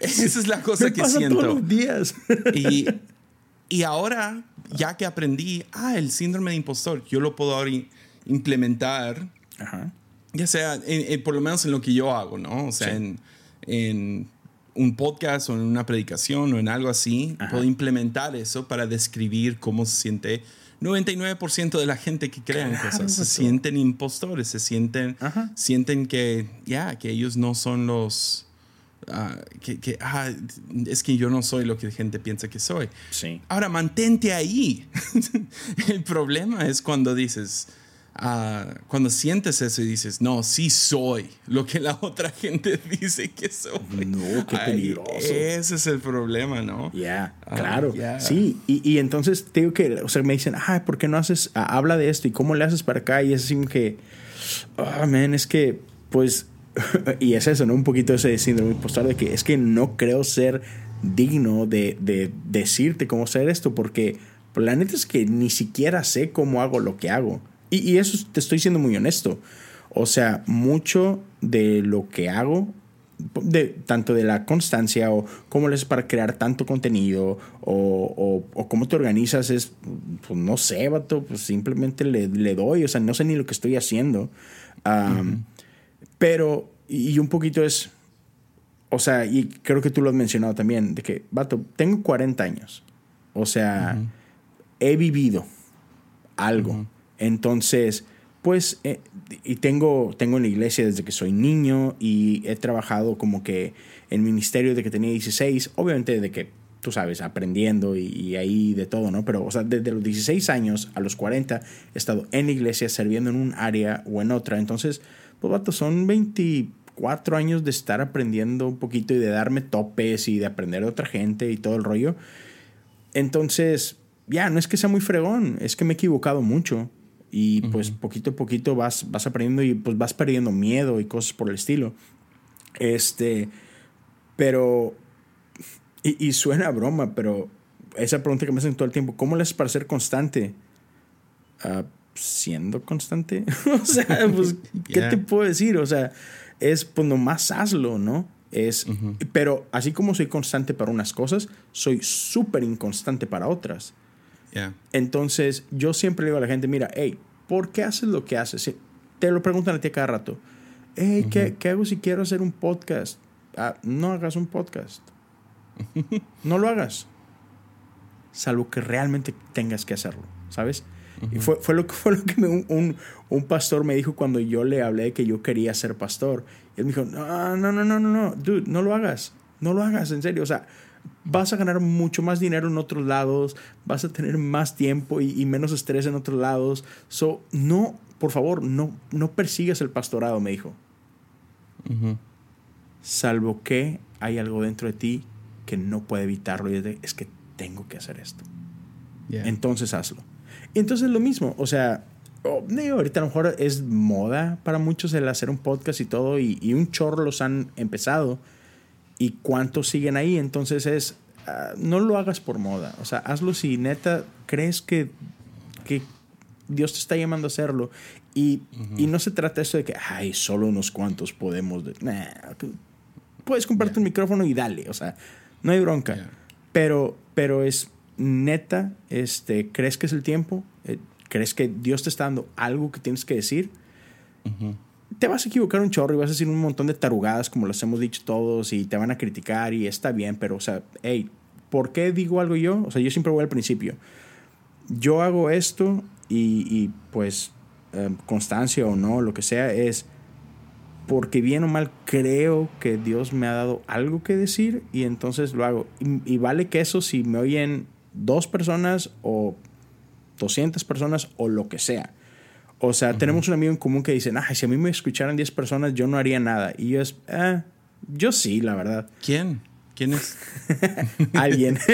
Esa es la cosa que siento. Todos los días. y, y ahora, ya que aprendí, ah, el síndrome de impostor, yo lo puedo ahora implementar, ya sea, por lo menos en lo que yo hago, ¿no? O sea, en, en un podcast o en una predicación o en algo así, puedo implementar eso para describir cómo se siente 99% de la gente que crean cosas. Se sienten impostores, se sienten, sienten que, ya, que ellos no son los... Ah, que, que ah, es que yo no soy lo que la gente piensa que soy. Sí. Ahora, mantente ahí. El problema es cuando dices, cuando sientes eso y dices, no, sí soy lo que la otra gente dice que soy. No, qué peligroso. ese es el problema, ¿no? Ya, ah, claro. Sí, y, y, entonces tengo que, o sea, me dicen, ah, ¿por qué no haces, habla de esto y cómo le haces para acá? Y es así que, ah, oh, man, es que, pues, y es eso, ¿no? Un poquito ese síndrome impostor de que es que no creo ser digno de, de decirte cómo hacer esto porque la neta es que ni siquiera sé cómo hago lo que hago. Y, eso te estoy siendo muy honesto. O sea, mucho de lo que hago, de, tanto de la constancia o cómo le haces para crear tanto contenido o, o, cómo te organizas es, pues no sé, vato, pues simplemente le, le, doy, o sea, no sé ni lo que estoy haciendo. Pero, y un poquito es, o sea, y creo que tú lo has mencionado también, de que, vato, tengo 40 años. O sea, he vivido algo. Entonces, pues, eh, y tengo, tengo en la iglesia desde que soy niño y he trabajado como que en ministerio desde que tenía 16, obviamente de que, tú sabes, aprendiendo y, ahí de todo, ¿no? Pero, o sea, desde los 16 años a los 40 he estado en la iglesia sirviendo en un área o en otra. Entonces, pues, vato, son 24 años de estar aprendiendo un poquito y de darme topes y de aprender de otra gente y todo el rollo. Entonces, ya, no es que sea muy fregón, es que me he equivocado mucho y pues poquito a poquito vas, vas aprendiendo y pues vas perdiendo miedo y cosas por el estilo. Este, pero, y, suena a broma, pero esa pregunta que me hacen todo el tiempo, ¿cómo le haces para ser constante? Uh, siendo constante. o sea, pues, ¿qué te puedo decir? O sea, es pues nomás hazlo, ¿no? Es, Pero así como soy constante para unas cosas, soy súper inconstante para otras. Entonces, yo siempre le digo a la gente, mira, hey, ¿por qué haces lo que haces? Te lo preguntan a ti cada rato. Hey, ¿qué, ¿qué, hago si quiero hacer un podcast? Ah, no hagas un podcast. no lo hagas. Salvo que realmente tengas que hacerlo, ¿sabes? Y fue, fue, lo, fue lo que un, un, pastor me dijo cuando yo le hablé de que yo quería ser pastor. Y él me dijo, no, no, no, no, no, no, dude, no lo hagas. No lo hagas, en serio. O sea, vas a ganar mucho más dinero en otros lados, vas a tener más tiempo y, menos estrés en otros lados. So, no, por favor, no, no persigas el pastorado, me dijo. Salvo que hay algo dentro de ti que no puede evitarlo y es, que tengo que hacer esto. Entonces hazlo. Y entonces lo mismo, o sea, oh, ahorita a lo mejor es moda para muchos el hacer un podcast y todo, y, y un chorro los han empezado y cuántos siguen ahí. Entonces es, ah, no lo hagas por moda. O sea, hazlo si neta crees que, que Dios te está llamando a hacerlo. Y, y no se trata eso de que, ay, solo unos cuantos podemos. puedes comprarte un micrófono y dale. O sea, no hay bronca. Pero, pero es neta, este, ¿crees que es el tiempo? Eh, crees que Dios te está dando algo que tienes que decir, te vas a equivocar un chorro y vas a decir un montón de tarugadas, como los hemos dicho todos, y te van a criticar y está bien, pero, o sea, hey, ¿por qué digo algo yo? O sea, yo siempre voy al principio. Yo hago esto y, pues, eh, constancia o no, lo que sea, es porque bien o mal creo que Dios me ha dado algo que decir y entonces lo hago. Y, vale que eso si me oyen dos personas o 200 personas o lo que sea. O sea, tenemos un amigo en común que dice, ah, si a mí me escucharan 10 personas yo no haría nada. Y yo es, ah, yo sí, la verdad. ¿Quién? ¿Quién es? Alguien.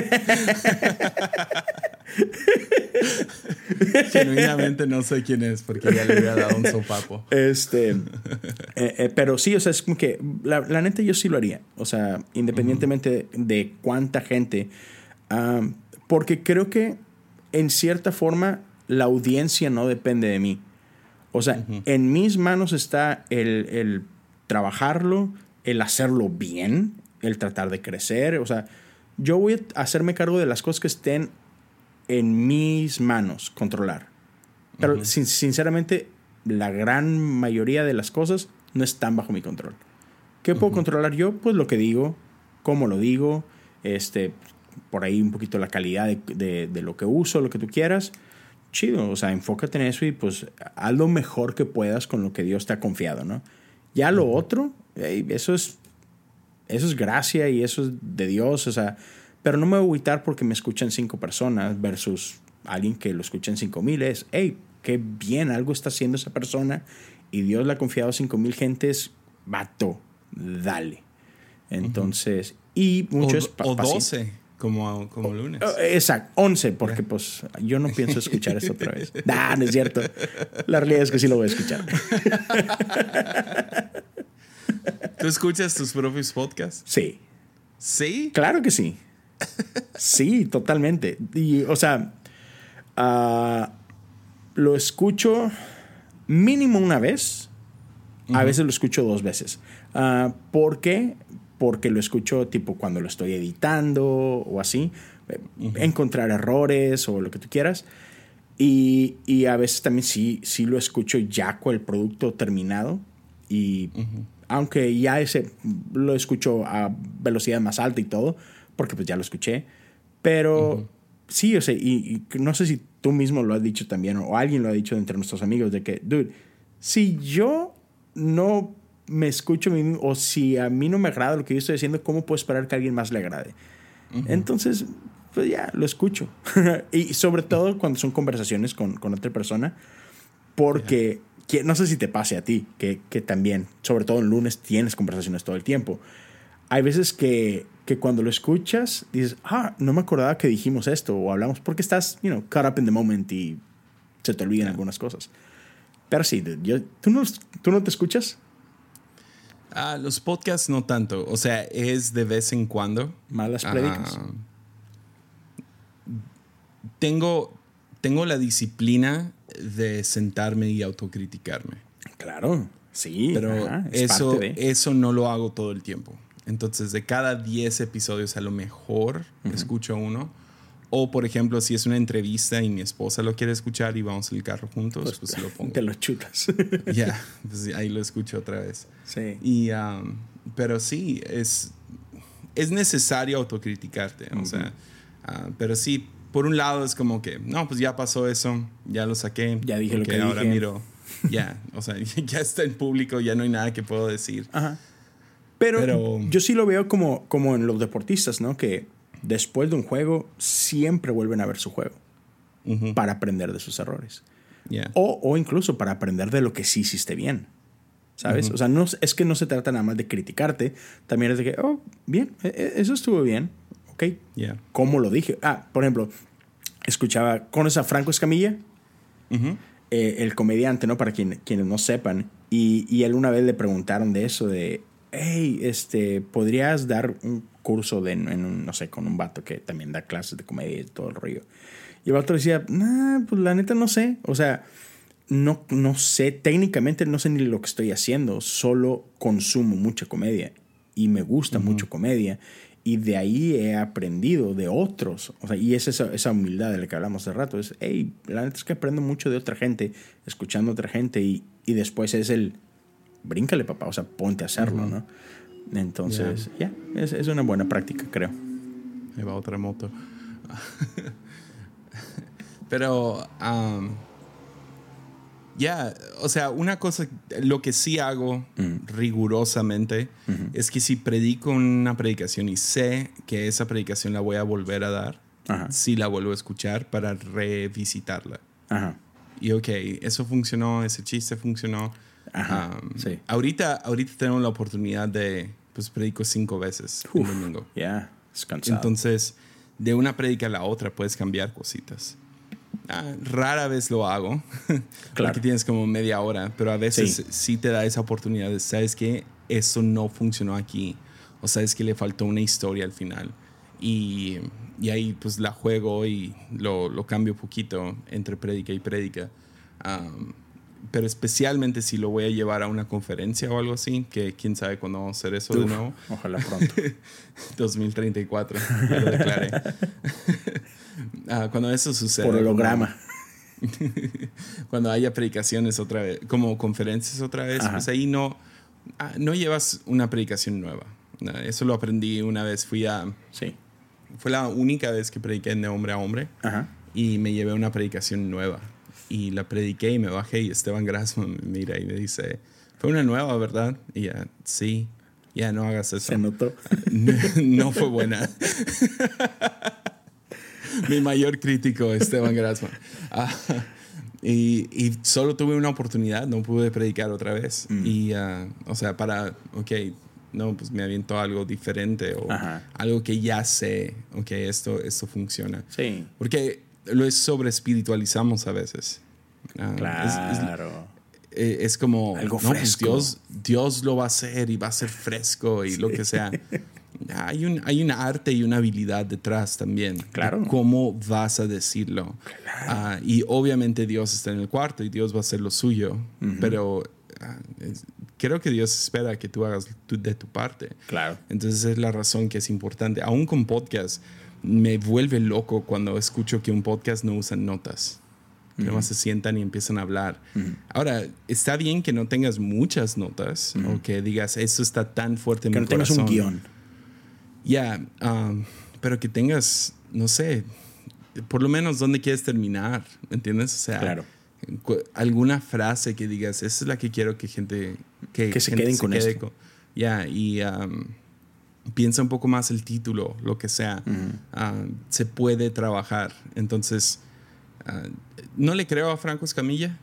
Genuinamente no sé quién es porque ya le había dado un sopapo. Este, eh, eh, pero sí, o sea, es como que la, neta yo sí lo haría. O sea, independientemente de, cuánta gente. porque creo que en cierta forma la audiencia no depende de mí. O sea, en mis manos está el, el trabajarlo, el hacerlo bien, el tratar de crecer. O sea, yo voy a hacerme cargo de las cosas que estén en mis manos controlar. Pero sinceramente, la gran mayoría de las cosas no están bajo mi control. ¿Qué puedo controlar yo? Pues lo que digo, cómo lo digo, este, por ahí un poquito la calidad de, de, lo que uso, lo que tú quieras. Chido, o sea, enfócate en eso y pues haz lo mejor que puedas con lo que Dios te ha confiado, ¿no? Ya lo otro, eso es, eso es gracia y eso es de Dios, o sea, pero no me voy a agüitar porque me escuchan cinco personas versus alguien que lo escuchen cinco mil. Es, hey, qué bien, algo está haciendo esa persona y Dios le ha confiado a cinco mil gentes, vato, dale. Entonces, y muchos... O, o 12, como, como lunes. Oh, exacto, 11, porque pues yo no pienso escuchar esto otra vez. nah, no es cierto. La realidad es que sí lo voy a escuchar. ¿Tú escuchas tus propios podcasts? Sí. ¿Sí? Claro que sí sí, totalmente. Y, o sea, ah, lo escucho mínimo una vez. A veces lo escucho dos veces. Uh, ¿Por qué? Porque lo escucho tipo cuando lo estoy editando o así. Encontrar errores o lo que tú quieras. Y, y, a veces también sí, sí lo escucho ya con el producto terminado. Y aunque ya ese lo escucho a velocidad más alta y todo, porque pues ya lo escuché. Pero sí, o sea, y, no sé si tú mismo lo has dicho también o alguien lo ha dicho entre nuestros amigos de que, dude, si yo no me escucho o si a mí no me agrada lo que yo estoy haciendo, ¿cómo puedo esperar que a alguien más le agrade? Entonces, pues ya, lo escucho. y sobre todo cuando son conversaciones con, con otra persona, porque no sé si te pase a ti, que, que también, sobre todo el lunes, tienes conversaciones todo el tiempo. Hay veces que que cuando lo escuchas dices, ah, no me acordaba que dijimos esto o hablamos, porque estás, you know, caught up in the moment y se te olvidan algunas cosas. Pero sí, yo, ¿tú, no, ¿tú no te escuchas? Ah, los podcasts no tanto, o sea, es de vez en cuando. Malas predicas. tengo, tengo la disciplina de sentarme y autocriticarme. Claro, sí. Pero eso, eso no lo hago todo el tiempo. Entonces, de cada 10 episodios, a lo mejor escucho uno. O, por ejemplo, si es una entrevista y mi esposa lo quiere escuchar y vamos en el carro juntos, pues, pues lo pongo. Te lo chutas. Ya, pues ahí lo escucho otra vez. Sí. Y, um, pero sí, es, es necesario autocriticarte. O sea, uh, pero sí, por un lado es como que, no, pues ya pasó eso, ya lo saqué. Ya dije lo que ahora miro. Ya, o sea, ya está en público, ya no hay nada que puedo decir. Ajá. Pero, yo sí lo veo como, como en los deportistas, ¿no? Que después de un juego siempre vuelven a ver su juego para aprender de sus errores. O, o, incluso para aprender de lo que sí hiciste bien. ¿Sabes? O sea, no, es que no se trata nada más de criticarte, también es de que, oh, bien, e, e, eso estuvo bien, ok. ¿Cómo lo dije? Ah, por ejemplo, escuchaba, ¿conoces a Franco Escamilla? Eh, el comediante, ¿no? Para quien, quienes no sepan. Y, y él una vez le preguntaron de eso, de, hey, este, ¿podrías dar un curso de, en un, no sé, con un vato que también da clases de comedia y todo el rollo? Y el vato decía, nah, pues la neta no sé. O sea, no, no sé, técnicamente no sé ni lo que estoy haciendo, solo consumo mucha comedia y me gusta mucho comedia. Y de ahí he aprendido de otros. O sea, y es esa, esa humildad de la que hablamos hace rato. Es, hey, la neta es que aprendo mucho de otra gente, escuchando a otra gente. Y, y después es el, bríncale, papá. O sea, ponte a hacerlo, ¿no? Entonces, ya, es, es, una buena práctica, creo. Ahí va otra moto. Pero, um, ya, o sea, una cosa, lo que sí hago rigurosamente es que si predico una predicación y sé que esa predicación la voy a volver a dar, sí la vuelvo a escuchar para revisitarla. Ajá. Y ok, eso funcionó, ese chiste funcionó. Ajá, sí. ahorita, ahorita tenemos la oportunidad de, pues predico cinco veces un domingo. Ya, Entonces, de una predica a la otra puedes cambiar cositas. Ah, rara vez lo hago, claro. porque tienes como media hora, pero a veces sí, te da esa oportunidad de, sabes que eso no funcionó aquí, o sabes que le faltó una historia al final. Y, y ahí pues la juego y lo, lo cambio poquito entre prédica y prédica. Pero especialmente si lo voy a llevar a una conferencia o algo así, que quién sabe cuándo vamos a hacer eso de nuevo. Ojalá pronto. 2034, ya lo declaré. Ah, cuando eso sucede. Por holograma. cuando haya predicaciones otra vez, como conferencias otra vez, pues ahí no, ah, no llevas una predicación nueva. Eso lo aprendí una vez, fui a... Sí. Fue la única vez que prediqué de hombre a hombre y me llevé una predicación nueva. Y la prediqué y me bajé y Esteban Grassman me mira y me dice, fue una nueva, ¿verdad? Y ya, sí, ya no hagas eso. Se notó. no fue buena. mi mayor crítico, Esteban Grassman. Ah, y, y, solo tuve una oportunidad, no pude predicar otra vez. Mm. Y, uh, o sea, para, ok, no, pues me aviento algo diferente o algo que ya sé, ok, esto, esto funciona. Sí. Porque lo sobre espiritualizamos a veces. Uh, claro. Es, es, como algo no, pues fresco. Dios, Dios lo va a hacer y va a ser fresco y lo que sea. hay un, hay una arte y una habilidad detrás también. Claro. cómo vas a decirlo. Claro. Uh, y obviamente Dios está en el cuarto y Dios va a hacer lo suyo. Uh -huh. Pero uh, es, creo que Dios espera que tú hagas tu, de tu parte. Claro. Entonces es la razón que es importante. Aún con podcast, me vuelve loco cuando escucho que un podcast no usa notas. Uh -huh. se sientan y empiezan a hablar. Ahora, está bien que no tengas muchas notas o que digas, esto está tan fuerte en que mi no tengas un guion. Ya, yeah, um, pero que tengas, no sé, por lo menos dónde quieres terminar, ¿entiendes? O sea, claro. alguna frase que digas, esa es la que quiero que gente que, que se gente queden se con quede esto. con. Ya, yeah, y um, piensa un poco más el título, lo que sea. Uh -huh. uh, se puede trabajar. Entonces, uh, no le creo a Franco Escamilla.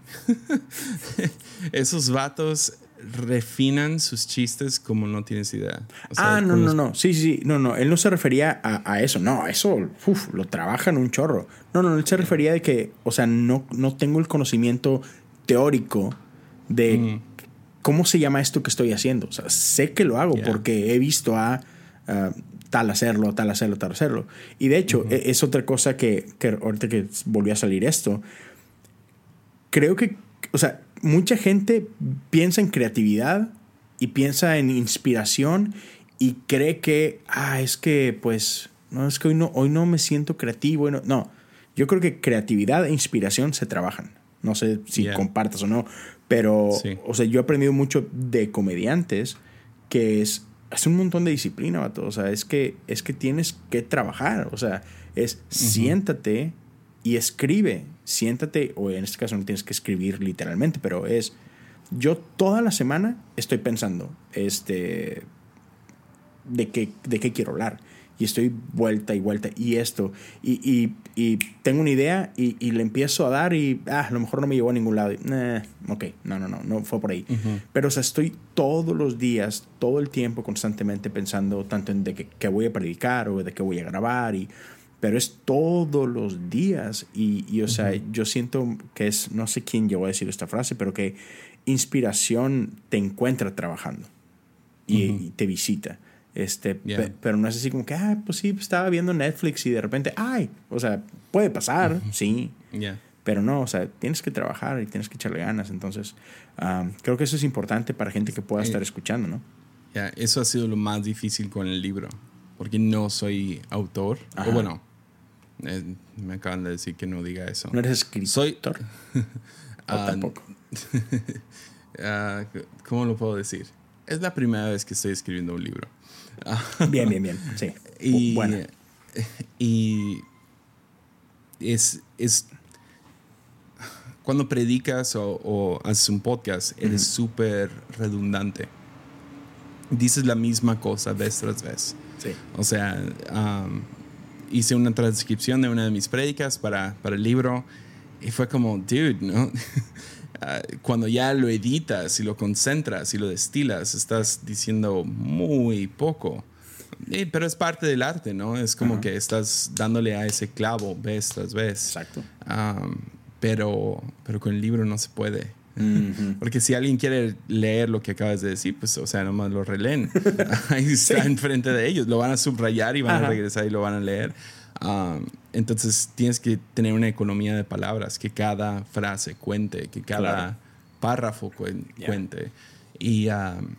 Esos vatos refinan sus chistes como no tienes idea. O sea, ah, no, no, no. Sí, sí, no, no. Él no se refería a, a eso. No, eso uf, lo trabajan un chorro. No, no, él se refería de que, o sea, no, no tengo el conocimiento teórico de mm. Cómo se llama esto que estoy haciendo. O sea, sé que lo hago yeah. porque he visto a uh, tal hacerlo, tal hacerlo, tal hacerlo. Y de hecho, uh -huh. es otra cosa que, que ahorita que volvió a salir esto, creo que, o sea, mucha gente piensa en creatividad y piensa en inspiración y cree que, ah, es que pues, no, es que hoy no, hoy no me siento creativo. No, no, yo creo que creatividad e inspiración se trabajan. No sé si yeah. compartas o no, pero, sí. o sea, yo he aprendido mucho de comediantes que es, es un montón de disciplina, vato. O sea, es que, es que tienes que trabajar. O sea, es uh -huh. siéntate y escribe. Siéntate, o en este caso no tienes que escribir literalmente, pero es. Yo toda la semana estoy pensando este, de, qué, de qué quiero hablar. Y estoy vuelta y vuelta y esto. Y, y, y tengo una idea y, y, le empiezo a dar y ah, a lo mejor no me llevó a ningún lado. Eh, ok, no, no, no, no fue por ahí. Uh -huh. Pero o sea, estoy todos los días, todo el tiempo, constantemente pensando tanto en de qué, qué voy a predicar o de qué voy a grabar. Y, pero es todos los días y, y o uh -huh. sea, yo siento que es, no sé quién llegó a decir esta frase, pero que inspiración te encuentra trabajando y, uh -huh. y te visita. Este, yeah. pe pero no es así como que, ah, pues sí, estaba viendo Netflix y de repente, ay, o sea, puede pasar, uh -huh. sí. Yeah. Pero no, o sea, tienes que trabajar y tienes que echarle ganas. Entonces, um, creo que eso es importante para gente que pueda estar escuchando, ¿no? Ya, yeah, eso ha sido lo más difícil con el libro. porque no soy autor. Ajá. O bueno, eh, me acaban de decir que no diga eso. ¿No eres escritor? Soy- ¿O tampoco? Ah, ¿Cómo lo puedo decir? Es la primera vez que estoy escribiendo un libro. Bien, bien, bien. Sí. Y, bueno. y es, es cuando predicas o, o haces un podcast, eres súper redundante. Dices la misma cosa vez tras vez. Sí. O sea, um, hice una transcripción de una de mis prédicas para, para el libro y fue como, dude, ¿no? Ah, Cuando ya lo editas y lo concentras y lo destilas, estás diciendo muy poco. Pero es parte del arte, ¿no? Es como que estás dándole a ese clavo vez tras vez. Exacto. Um, pero, pero con el libro no se puede. Porque si alguien quiere leer lo que acabas de decir, pues, o sea, nomás lo releen. Ahí está enfrente de ellos. Lo van a subrayar y van Ajá. a regresar y lo van a leer. Um, entonces tienes que tener una economía de palabras, que cada frase cuente, que cada Claro. párrafo cuente. Y, um,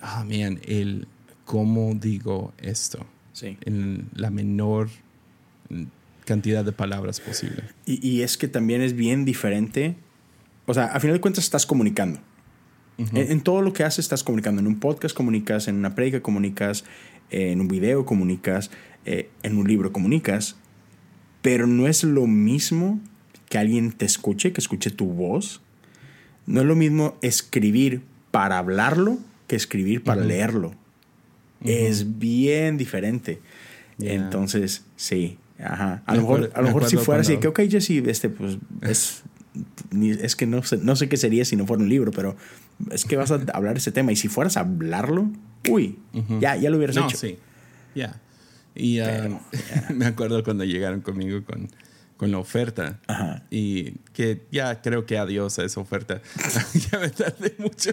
ah, man, el cómo digo esto Sí. en la menor cantidad de palabras posible. Y, y es que también es bien diferente. O sea, a final de cuentas estás comunicando. en, en todo lo que haces estás comunicando. En un podcast comunicas, en una predica comunicas, eh, en un video comunicas, eh, en un libro comunicas. Pero no es lo mismo que alguien te escuche, que escuche tu voz. No es lo mismo escribir para hablarlo que escribir para leerlo. Es bien diferente. Yeah. Entonces, sí. Ajá. A Me lo mejor, acuerdo- a lo me mejor si fuera así, que cuando- ok, Jesse, este, pues es, es que no sé, no sé qué sería si no fuera un libro, pero es que vas a hablar ese tema. Y si fueras a hablarlo, uy, ya, ya lo hubieras No, hecho. sí. Ya. Y ah, Pero, me acuerdo cuando llegaron conmigo con, con la oferta. Ajá. Y que ya creo que adiós a esa oferta. ya me tardé mucho.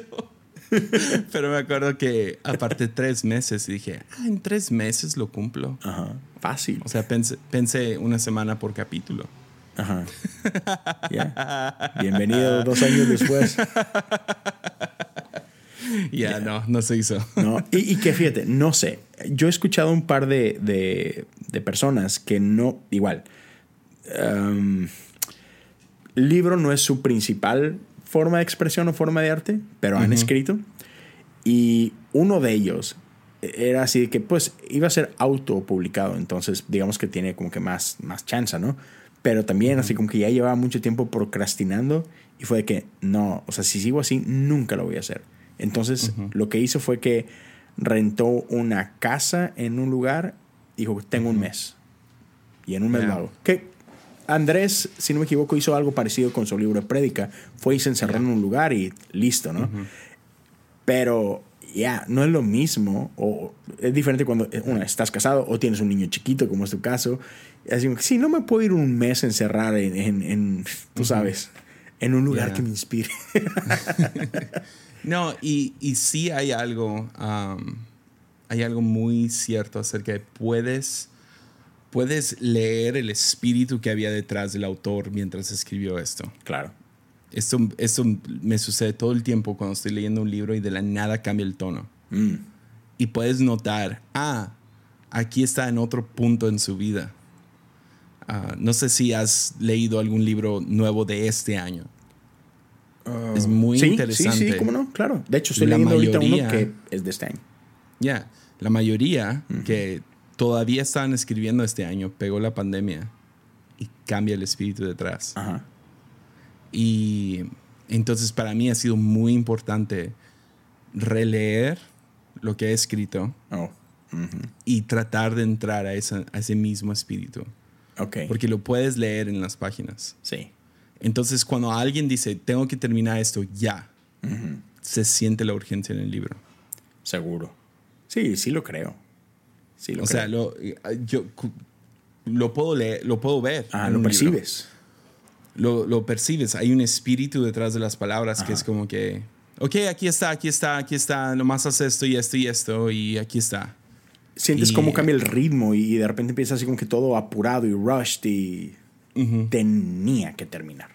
Pero me acuerdo que aparte tres meses y dije, ah, en tres meses lo cumplo. Ajá. Fácil. O sea, pensé, pensé una semana por capítulo. Ajá. Ya. Bienvenido dos años después. Ya, no, no se hizo. ¿no? Y, y que fíjate, no sé. Yo he escuchado un par de, de, de personas que no, igual, um, libro no es su principal forma de expresión o forma de arte, pero han escrito. Y uno de ellos era así de que pues iba a ser autopublicado, entonces digamos que tiene como que más, más chance, ¿no? Pero también así como que ya llevaba mucho tiempo procrastinando y fue de que no, o sea, si sigo así, nunca lo voy a hacer. Entonces lo que hizo fue que rentó una casa en un lugar, dijo, tengo un mes. Y en un mes Ya. lo hago. Que Andrés, si no me equivoco, hizo algo parecido con su libro de prédica. Fue y se encerró en un lugar y listo, ¿no? Pero ya, no es lo mismo. O es diferente cuando, eh, una, estás casado o tienes un niño chiquito, como es tu caso. Así que, sí, no me puedo ir un mes a encerrar en, en, en, tú sabes, en un lugar que me inspire. No, y, y sí hay algo, um, hay algo muy cierto acerca de puedes, puedes leer el espíritu que había detrás del autor mientras escribió esto. claro. Esto, esto me sucede todo el tiempo cuando estoy leyendo un libro y de la nada cambia el tono. Mm, Y puedes notar, ah, aquí está en otro punto en su vida. Ah, no sé si has leído algún libro nuevo de este año. Es muy sí, interesante. Sí, sí, cómo no, claro. De hecho, estoy La leyendo ahorita mayoría- uno que es de este año. Ya, la mayoría que todavía estaban escribiendo este año pegó la pandemia y cambia el espíritu detrás. Ajá. Y entonces para mí ha sido muy importante releer lo que he escrito Oh. ujú. y tratar de entrar a, esa- a ese mismo espíritu. Ok. Porque lo puedes leer en las páginas. Sí. Entonces cuando alguien dice, tengo que terminar esto ya, Ujú. se siente la urgencia en el libro. Seguro. Sí, sí lo creo. Sí lo o creo. sea, lo, eh, yo lo puedo leer, lo puedo ver. ah, lo percibes. lo, lo percibes. Hay un espíritu detrás de las palabras que es como que, ok, aquí está, aquí está, aquí está, nomás haz esto y esto y esto y aquí está. Sientes Y- cómo cambia el ritmo y de repente empieza así como que todo apurado y rushed y tenía que terminar.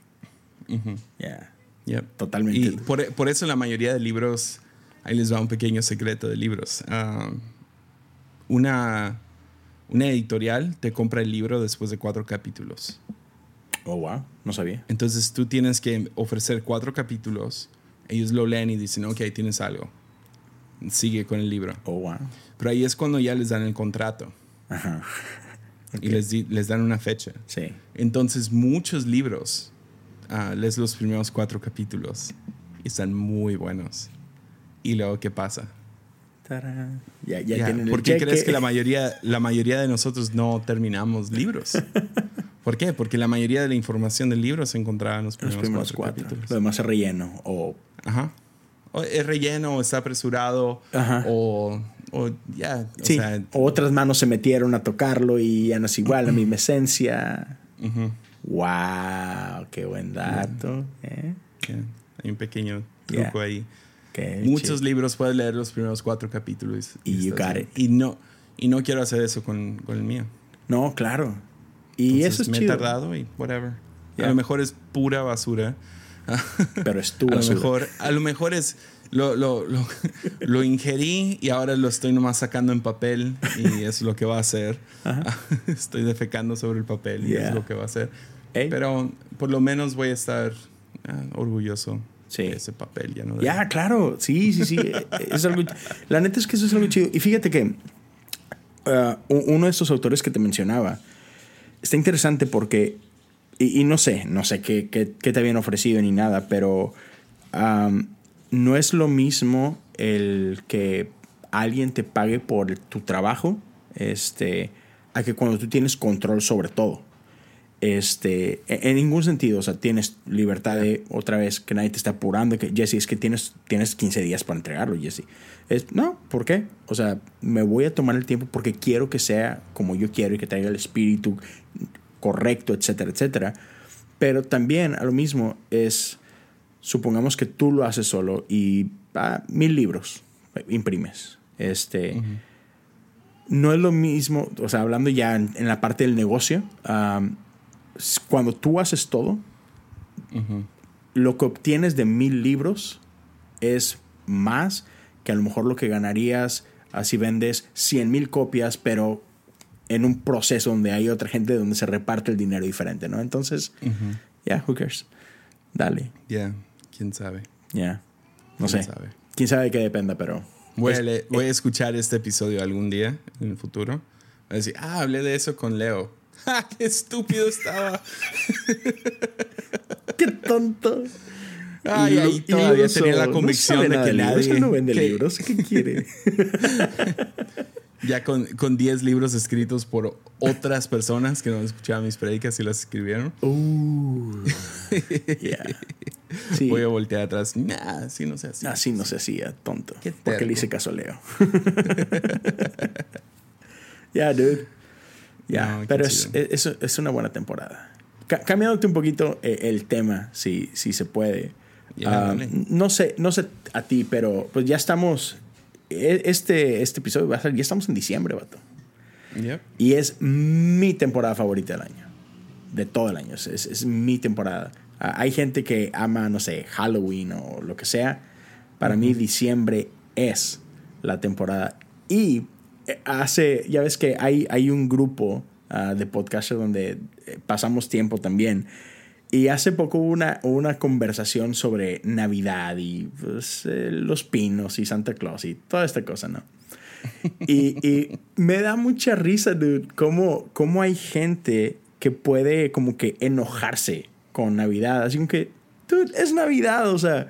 Ya. Yep. Totalmente. Y por, por eso la mayoría de libros, ahí les va un pequeño secreto de libros. Ah, una, una editorial te compra el libro después de cuatro capítulos. Oh, wow. No sabía. Entonces tú tienes que ofrecer cuatro capítulos. Ellos lo leen y dicen, ok, tienes algo. Sigue con el libro. Oh, wow. Pero ahí es cuando ya les dan el contrato Ajá. y les, di- les dan una fecha. Sí. Entonces muchos libros, ah, lees los primeros cuatro capítulos y están muy buenos. Y luego, ¿qué pasa? Tarán. Ya, ya el ¿Por qué crees que la mayoría, la mayoría de nosotros no terminamos libros? ¿Por qué? Porque la mayoría de la información del libro se encontraba en los Los primeros, primeros cuatro, cuatro. capítulos. Lo demás es relleno. O Ajá. Es relleno, o está apresurado, Ajá. o, o ya, o Sí, sea, o otras manos se metieron a tocarlo y ya no es igual, la misma esencia. ujú, ¡Wow! ¡Qué buen dato! ¿eh? ya, hay un pequeño Yeah. truco ahí. Muchos libros puedes leer los primeros cuatro capítulos. Y you got it. Y no, y no quiero hacer eso con, con el mío. No, claro. Y Entonces, eso es me he chido. tardado y whatever. Yeah. A lo mejor es pura basura. Pero es tu a lo mejor, a lo mejor es lo, lo, lo, lo ingerí y ahora lo estoy nomás sacando en papel y es lo que va a hacer. Estoy defecando sobre el papel y Yeah. es lo que va a hacer. Pero por lo menos voy a estar ah, orgulloso Sí. de ese papel. Ya, no de- Ya, claro. Sí, sí, sí. es algo, la neta es que eso es algo chido. Y fíjate que uh, u- uno de estos autores que te mencionaba está interesante porque, y, no sé, no sé qué, qué- qué te habían ofrecido ni nada, pero no es lo mismo el que alguien te pague por tu trabajo este, a que cuando tú tienes control sobre todo. Este, en en ningún sentido, o sea, tienes libertad de otra vez que nadie te está apurando, que Jesse, es que tienes, tienes 15 días para entregarlo, Jesse. Es, no, ¿por qué? O sea, me voy a tomar el tiempo porque quiero que sea como yo quiero y que traiga el espíritu correcto, etcétera, etcétera. Pero también a lo mismo es, supongamos que tú lo haces solo y ah, mil libros imprimes. Este, no es lo mismo, o sea, hablando ya en, en la parte del negocio, cuando tú haces todo, lo que obtienes de mil libros es más que a lo mejor lo que ganarías así vendes 100 mil copias, pero en un proceso donde hay otra gente donde se reparte el dinero diferente, ¿no? Entonces, Ujú. ya, who cares? Dale, Ya, quién sabe. ya. No ¿Quién sé. sabe? Quién sabe que dependa, pero. Voy, es- a, le- voy a escuchar este episodio algún día en el futuro. Voy a decir, ah, hablé de eso con Leo. ¡Ja, ¡Qué estúpido estaba! ¡Qué tonto! Ay, Y ahí todavía tenía la no convicción sabe de que nadie. no vende que libros. ¿Qué quiere? Ya con, con 10 libros escritos por otras personas que no escuchaban mis predicas y las escribieron. Uh, yeah. Sí. Voy a voltear atrás. Nah, así no se hace. Así no se hacía, tonto. Qué Porque le hice caso a Leo. Ya, dude. No, qué pero es, es, es una buena temporada. Ca- cambiándote un poquito eh, el tema, si, si se puede. Ah, dale. no sé, no sé a ti, pero pues ya estamos. E- Este, este episodio va a ser, ya estamos en diciembre, vato. Yep. Y es mi temporada favorita del año. De todo el año. Es, es- es mi temporada. Ah, hay gente que ama, no sé, Halloween o lo que sea. Para mí, diciembre es la temporada. Y eh, hace, ya ves que hay, hay un grupo ah, de podcasters donde eh, pasamos tiempo también. Y hace poco hubo una, una conversación sobre Navidad y pues, eh, los pinos y Santa Claus y toda esta cosa, ¿no? Y, y me da mucha risa, dude, cómo, cómo hay gente que puede como que enojarse con Navidad. Así como que, dude, es Navidad, o sea,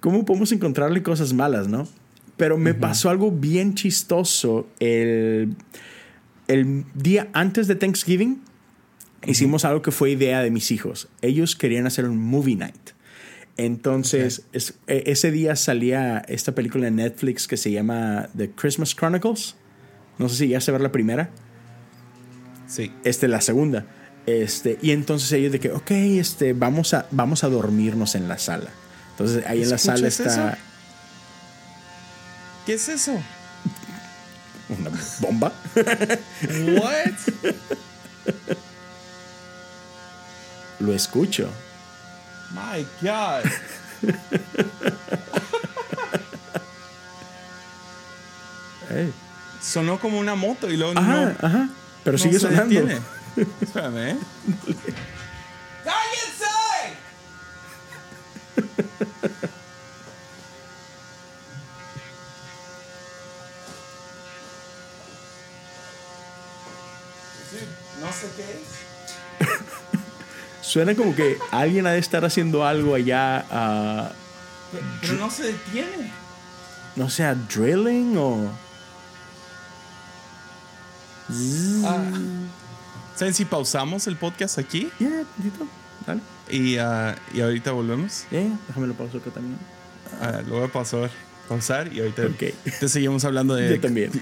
¿cómo podemos encontrarle cosas malas, no? Pero me pasó algo bien chistoso el, el día antes de Thanksgiving. Hicimos algo que fue idea de mis hijos. Ellos querían hacer un movie night. Entonces, es- e- ese día salía esta película en Netflix que se llama The Christmas Chronicles. No sé si ya se ver la primera. Sí. Este, la segunda. Este, y entonces ellos de que, ok, este, vamos a, vamos a dormirnos en la sala. Entonces ahí en la sala ¿Escuchas está eso? ¿Qué es eso? una bomba. What? Lo escucho. My God. Hey. sonó como una moto y luego Ajá, no. ajá. Pero no sigue se sonando. detiene. Espérame, ¿eh? ¡Cállense! No sé qué es. Suena como que alguien ha de estar haciendo algo allá, ah, Pero, no se detiene. no sé, a drilling o... Ah, ¿Saben si pausamos el podcast aquí? Ya, tantito. Dale. Y, ah, y ahorita volvemos. Ya, déjame lo pauso acá también. Lo voy a pausar, pausar y ahorita Ok. te seguimos hablando de Yo también.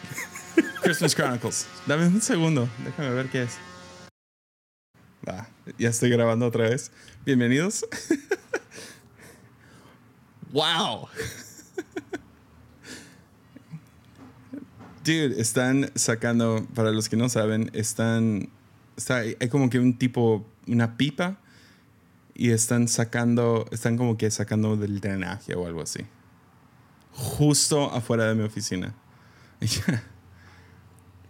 Christmas Chronicles. Dame un segundo, déjame ver qué es. Ya estoy grabando otra vez. Bienvenidos. wow. Dude, están sacando, para los que no saben, están, está, hay como que un tipo, una pipa y están sacando, están como que sacando del drenaje o algo así. Justo afuera de mi oficina.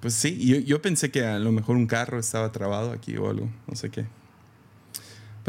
Pues sí, yo, yo pensé que a lo mejor un carro estaba trabado aquí o algo, no sé qué.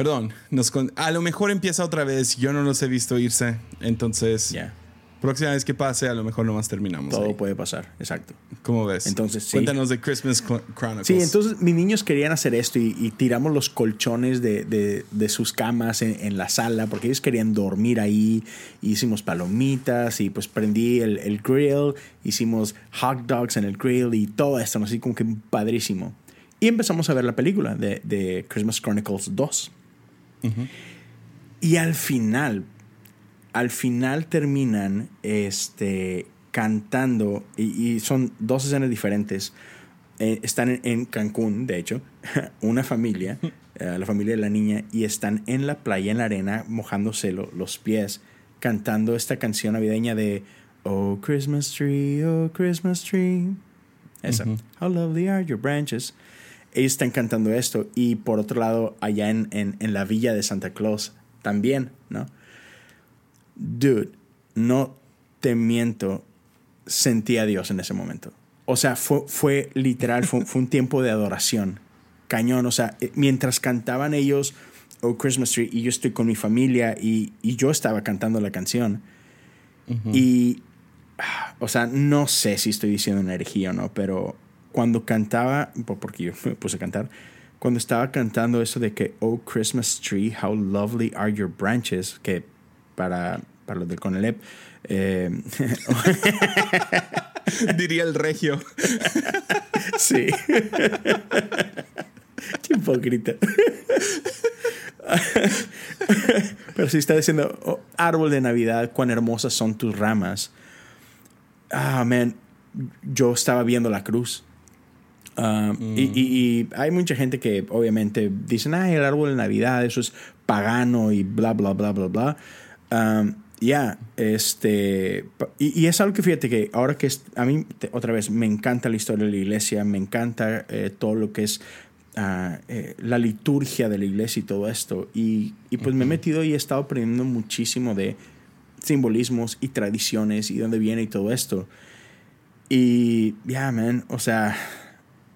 Perdón, nos con- a lo mejor empieza otra vez, yo no los he visto irse, entonces Ya, próxima vez que pase a lo mejor nomás terminamos. todo ahí. puede pasar, exacto. ¿Cómo ves? Entonces, sí. Cuéntanos de Christmas Chron- Chronicles. Sí, entonces mis niños querían hacer esto y, y tiramos los colchones de, de- de sus camas en, en la sala porque ellos querían dormir ahí. Hicimos palomitas y pues prendí el, el grill, hicimos hot dogs en el grill y todo esto, así como que padrísimo. Y empezamos a ver la película de, de Christmas Chronicles 2. Y al final, al final terminan este, cantando, y, y son dos escenas diferentes. Eh, están en, en Cancún, de hecho, una familia, eh, la familia de la niña, y están en la playa, en la arena, mojándose lo- los pies, cantando esta canción navideña de Oh Christmas Tree, Oh Christmas Tree. Esa. How lovely are your branches. Ellos están cantando esto. Y por otro lado, allá en, en, en la villa de Santa Claus, también, ¿no? Dude, no te miento, sentí a Dios en ese momento. O sea, fue, fue literal, fue, fue un tiempo de adoración. Cañón, o sea, eh, mientras cantaban ellos Oh Christmas Tree y yo estoy con mi familia y, y yo estaba cantando la canción. Y, ah, o sea, no sé si estoy diciendo una herejía o no, pero cuando cantaba, po- porque yo me puse a cantar, cuando estaba cantando eso de que Oh Christmas Tree, how lovely are your branches, que para, para los del Conalep, eh, Diría el regio. Sí. Qué hipócrita. Pero si está diciendo, "Oh, árbol de Navidad, cuán hermosas son tus ramas. Ah, man, yo estaba viendo la cruz. Ah, y, y- y hay mucha gente que obviamente dicen, ah, el árbol de Navidad, eso es pagano y bla, bla, bla, bla, bla. Um, ya, este. pa- Y, y es algo que fíjate que ahora que es- a mí, te- otra vez, me encanta la historia de la iglesia, me encanta eh, todo lo que es ah, eh, la liturgia de la iglesia y todo esto. Y, y pues me he metido y he estado aprendiendo muchísimo de simbolismos y tradiciones y dónde viene y todo esto. Y ya, man, o sea,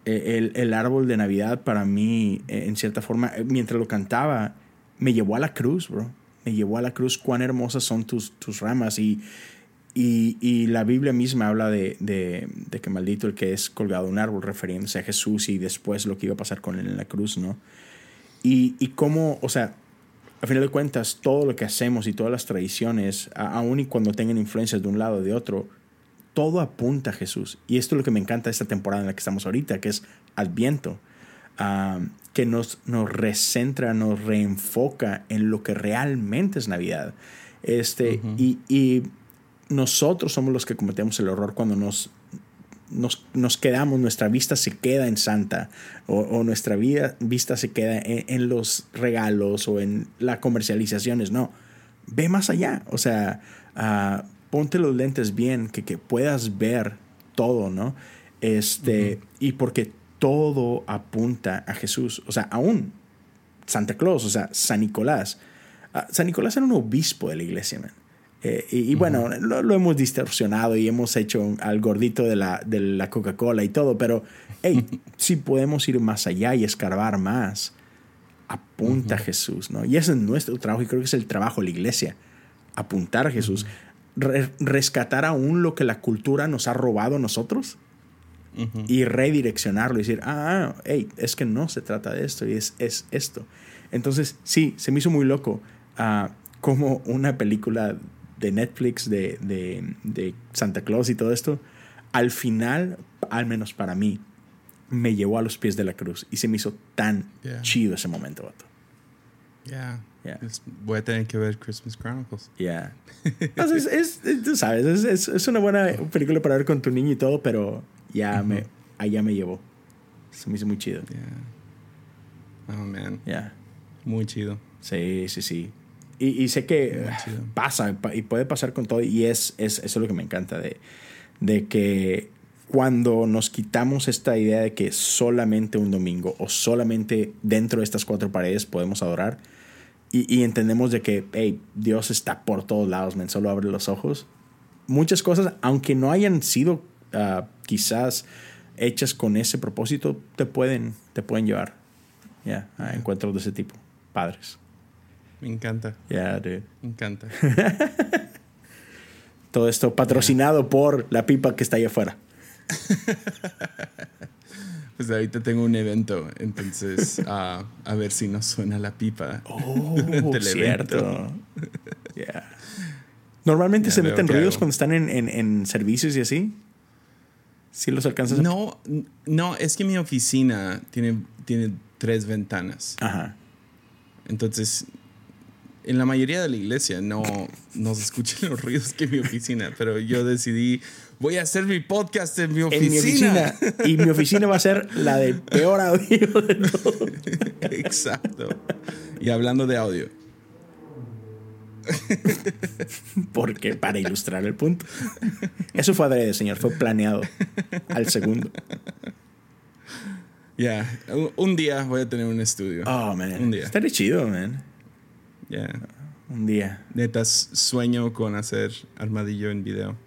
el, el árbol de Navidad para mí, eh, en cierta forma, eh, mientras lo cantaba, me llevó a la cruz, bro. Me llevó a la cruz, cuán hermosas son tus, tus ramas. Y, y, y la Biblia misma habla de, de, de que maldito el que es colgado a un árbol, refiriéndose a Jesús y después lo que iba a pasar con él en la cruz, ¿no? Y, y cómo, o sea, a final de cuentas, todo lo que hacemos y todas las tradiciones, aun y cuando tengan influencias de un lado o de otro, todo apunta a Jesús. Y esto es lo que me encanta de esta temporada en la que estamos ahorita, que es Adviento, ah, que nos, nos recentra, nos reenfoca en lo que realmente es Navidad. Este, y, y nosotros somos los que cometemos el error cuando nos, nos, nos quedamos, nuestra vista se queda en Santa o, o nuestra vida, vista se queda en, en los regalos o en las comercializaciones. No, ve más allá. O sea, ah, ponte los lentes bien, que, que puedas ver todo, ¿no? Este, Y porque todo apunta a Jesús. O sea, aún Santa Claus, o sea, San Nicolás. Ah, San Nicolás era un obispo de la iglesia, man. Eh, y, y bueno, lo, lo hemos distorsionado y hemos hecho al gordito de la, de la Coca-Cola y todo, pero hey, si podemos ir más allá y escarbar más, apunta a Jesús, ¿no? Y ese es nuestro trabajo y creo que es el trabajo de la iglesia, apuntar a Jesús, re- rescatar aún lo que la cultura nos ha robado a nosotros y redireccionarlo y decir, ah, hey, es que no se trata de esto y es, es esto. Entonces, sí, se me hizo muy loco ah, como una película de Netflix de, de, de Santa Claus y todo esto, al final, al menos para mí, me llevó a los pies de la cruz y se me hizo tan Yeah. chido ese momento, vato. Yeah. Yeah. Voy a tener que ver Christmas Chronicles. Ya. Entonces, es, es- tú sabes, es, es- es una buena película para ver con tu niño y todo, pero ya me, allá me llevó. Se me hizo muy chido. Yeah. Oh, man. Ya. Muy chido. Sí, sí, sí. Y, y sé que pasa pa- y puede pasar con todo. Y es, es, eso es lo que me encanta de, de que cuando nos quitamos esta idea de que solamente un domingo o solamente dentro de estas cuatro paredes podemos adorar y, y entendemos de que hey, Dios está por todos lados, men, solo abre los ojos. Muchas cosas, aunque no hayan sido ah, quizás hechas con ese propósito, te pueden, te pueden llevar ya a encuentros de ese tipo. Padres. Me encanta. Yeah, dude. Me encanta. Todo esto patrocinado por la pipa que está allá afuera. Pues ahorita tengo un evento, entonces ah, a ver si nos suena la pipa Oh, cierto. Yeah. Normalmente Ya se meten ruidos hago. cuando están en, en- en servicios y así. ¿Sí los alcanzas No, no, es que mi oficina tiene, tiene tres ventanas. Ajá. Entonces, en la mayoría de la iglesia no, no se escuchan los ruidos que en mi oficina, pero yo decidí, voy a hacer mi podcast en mi En oficina. mi oficina. Y mi oficina va a ser la del peor audio de todo. Exacto. Y hablando de audio. Porque para ilustrar el punto. Eso fue adrede, señor. Fue planeado al segundo. Ya, un- un día voy a tener un estudio. Oh, man. Un día. Estaría chido, man. Ya. Un día. Neta, sueño con hacer armadillo en video.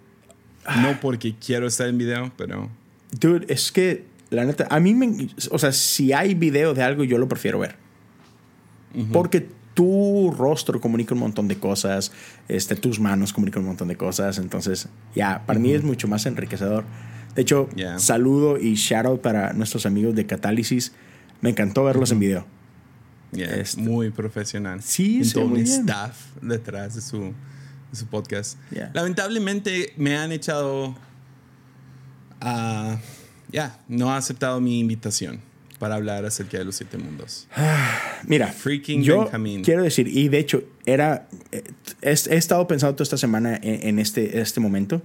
No porque quiero estar en video, pero Dude, es que, la neta, a mí me. O sea, si hay video de algo, yo lo prefiero ver. Porque tu rostro comunica un montón de cosas, este, tus manos comunican un montón de cosas. Entonces, ya, para mí es mucho más enriquecedor. De hecho, Yeah. saludo y shout out para nuestros amigos de Catálisis. Me encantó verlos en video. Este- muy profesional. Sí, se todo un staff detrás de su, su podcast. Yeah. Lamentablemente me han echado a... ya, no ha aceptado mi invitación para hablar acerca de los siete mundos. Mira, Freaking yo Benjamín. quiero decir, y de hecho, era. eh, He, he estado pensando toda esta semana en, en este, este momento.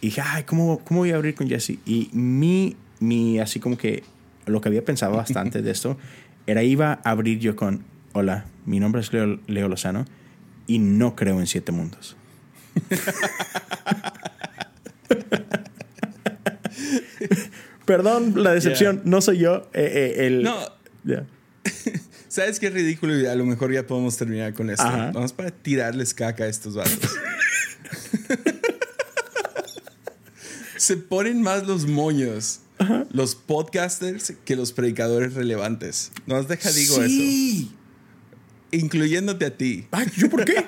Y dije, ay, ¿cómo, ¿cómo voy a abrir con Jesse? Y mi, mi, así como que lo que había pensado bastante de esto era iba a abrir yo con: Hola, mi nombre es Leo, Leo Lozano y no creo en siete mundos. Perdón la decepción, no soy yo. eh, eh, el, No, Ya. ¿sabes qué ridículo? Y a lo mejor ya podemos terminar con esto. Ajá. Vamos para tirarles caca a estos vatos. Se ponen más los moños, los podcasters, que los predicadores relevantes. No os deja digo eso. Incluyéndote a ti. Ay, ¿yo por qué?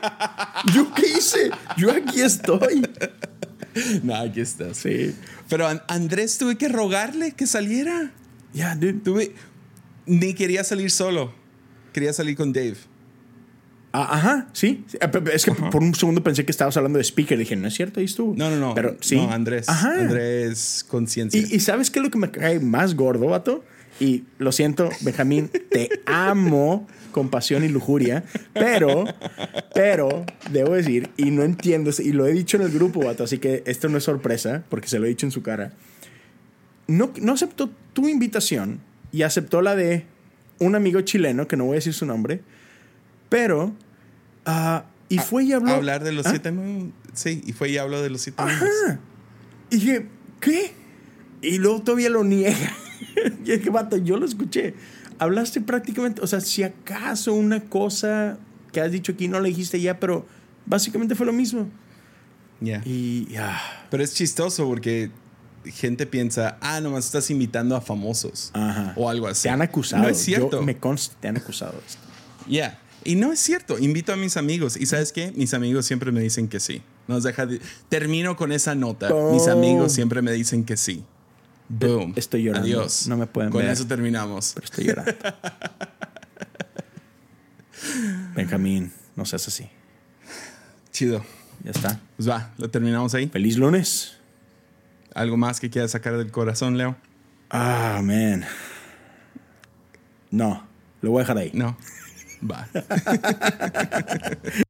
¿Yo qué hice? Yo aquí estoy. No, aquí estás. Sí. Pero a Andrés tuve que rogarle que saliera. Ya, dude. Tuve. Ni quería salir solo. Quería salir con Dave. Ah, ajá, sí. Ah, pe- Es que por un segundo pensé que estabas hablando de speaker. Dije, no es cierto, ahí estuvo. No, no, no. Pero sí. No, Andrés. Ajá. Andrés, conciencia. Y, y ¿sabes qué es lo que me cae más gordo, vato? Y lo siento, Benjamín, te amo con pasión y lujuria, pero, pero, debo decir, y no entiendo, y lo he dicho en el grupo, vato, así que esto no es sorpresa, porque se lo he dicho en su cara. No, no aceptó tu invitación y aceptó la de un amigo chileno, que no voy a decir su nombre, pero, ah, y fue y habló. Hablar de los ¿Ah? siete mundos. Sí, y fue y habló de los siete. Ajá. Y dije, ¿qué? Y luego todavía lo niega. y dije, vato, yo lo escuché. Hablaste prácticamente, o sea, si acaso una cosa que has dicho aquí no la dijiste ya, pero básicamente fue lo mismo. Yeah. Y ya. Pero es chistoso porque gente piensa, ah, nomás estás invitando a famosos. Ajá. O algo así. Te han acusado. No es cierto. Yo me consta, te han acusado. esto. Yeah. Y no es cierto. Invito a mis amigos. ¿Y sabes qué? Mis amigos siempre me dicen que sí. Nos deja de- Termino con esa nota. Mis Boom. amigos siempre me dicen que sí. Boom. Estoy llorando. Adiós. No me pueden Con ver. eso terminamos. Pero estoy llorando. Benjamín, no seas así. Chido. Ya está. Pues va, lo terminamos ahí. Feliz lunes. ¿Algo más que quieras sacar del corazón, Leo? Ah, man. No, lo voy a dejar ahí. No. Va.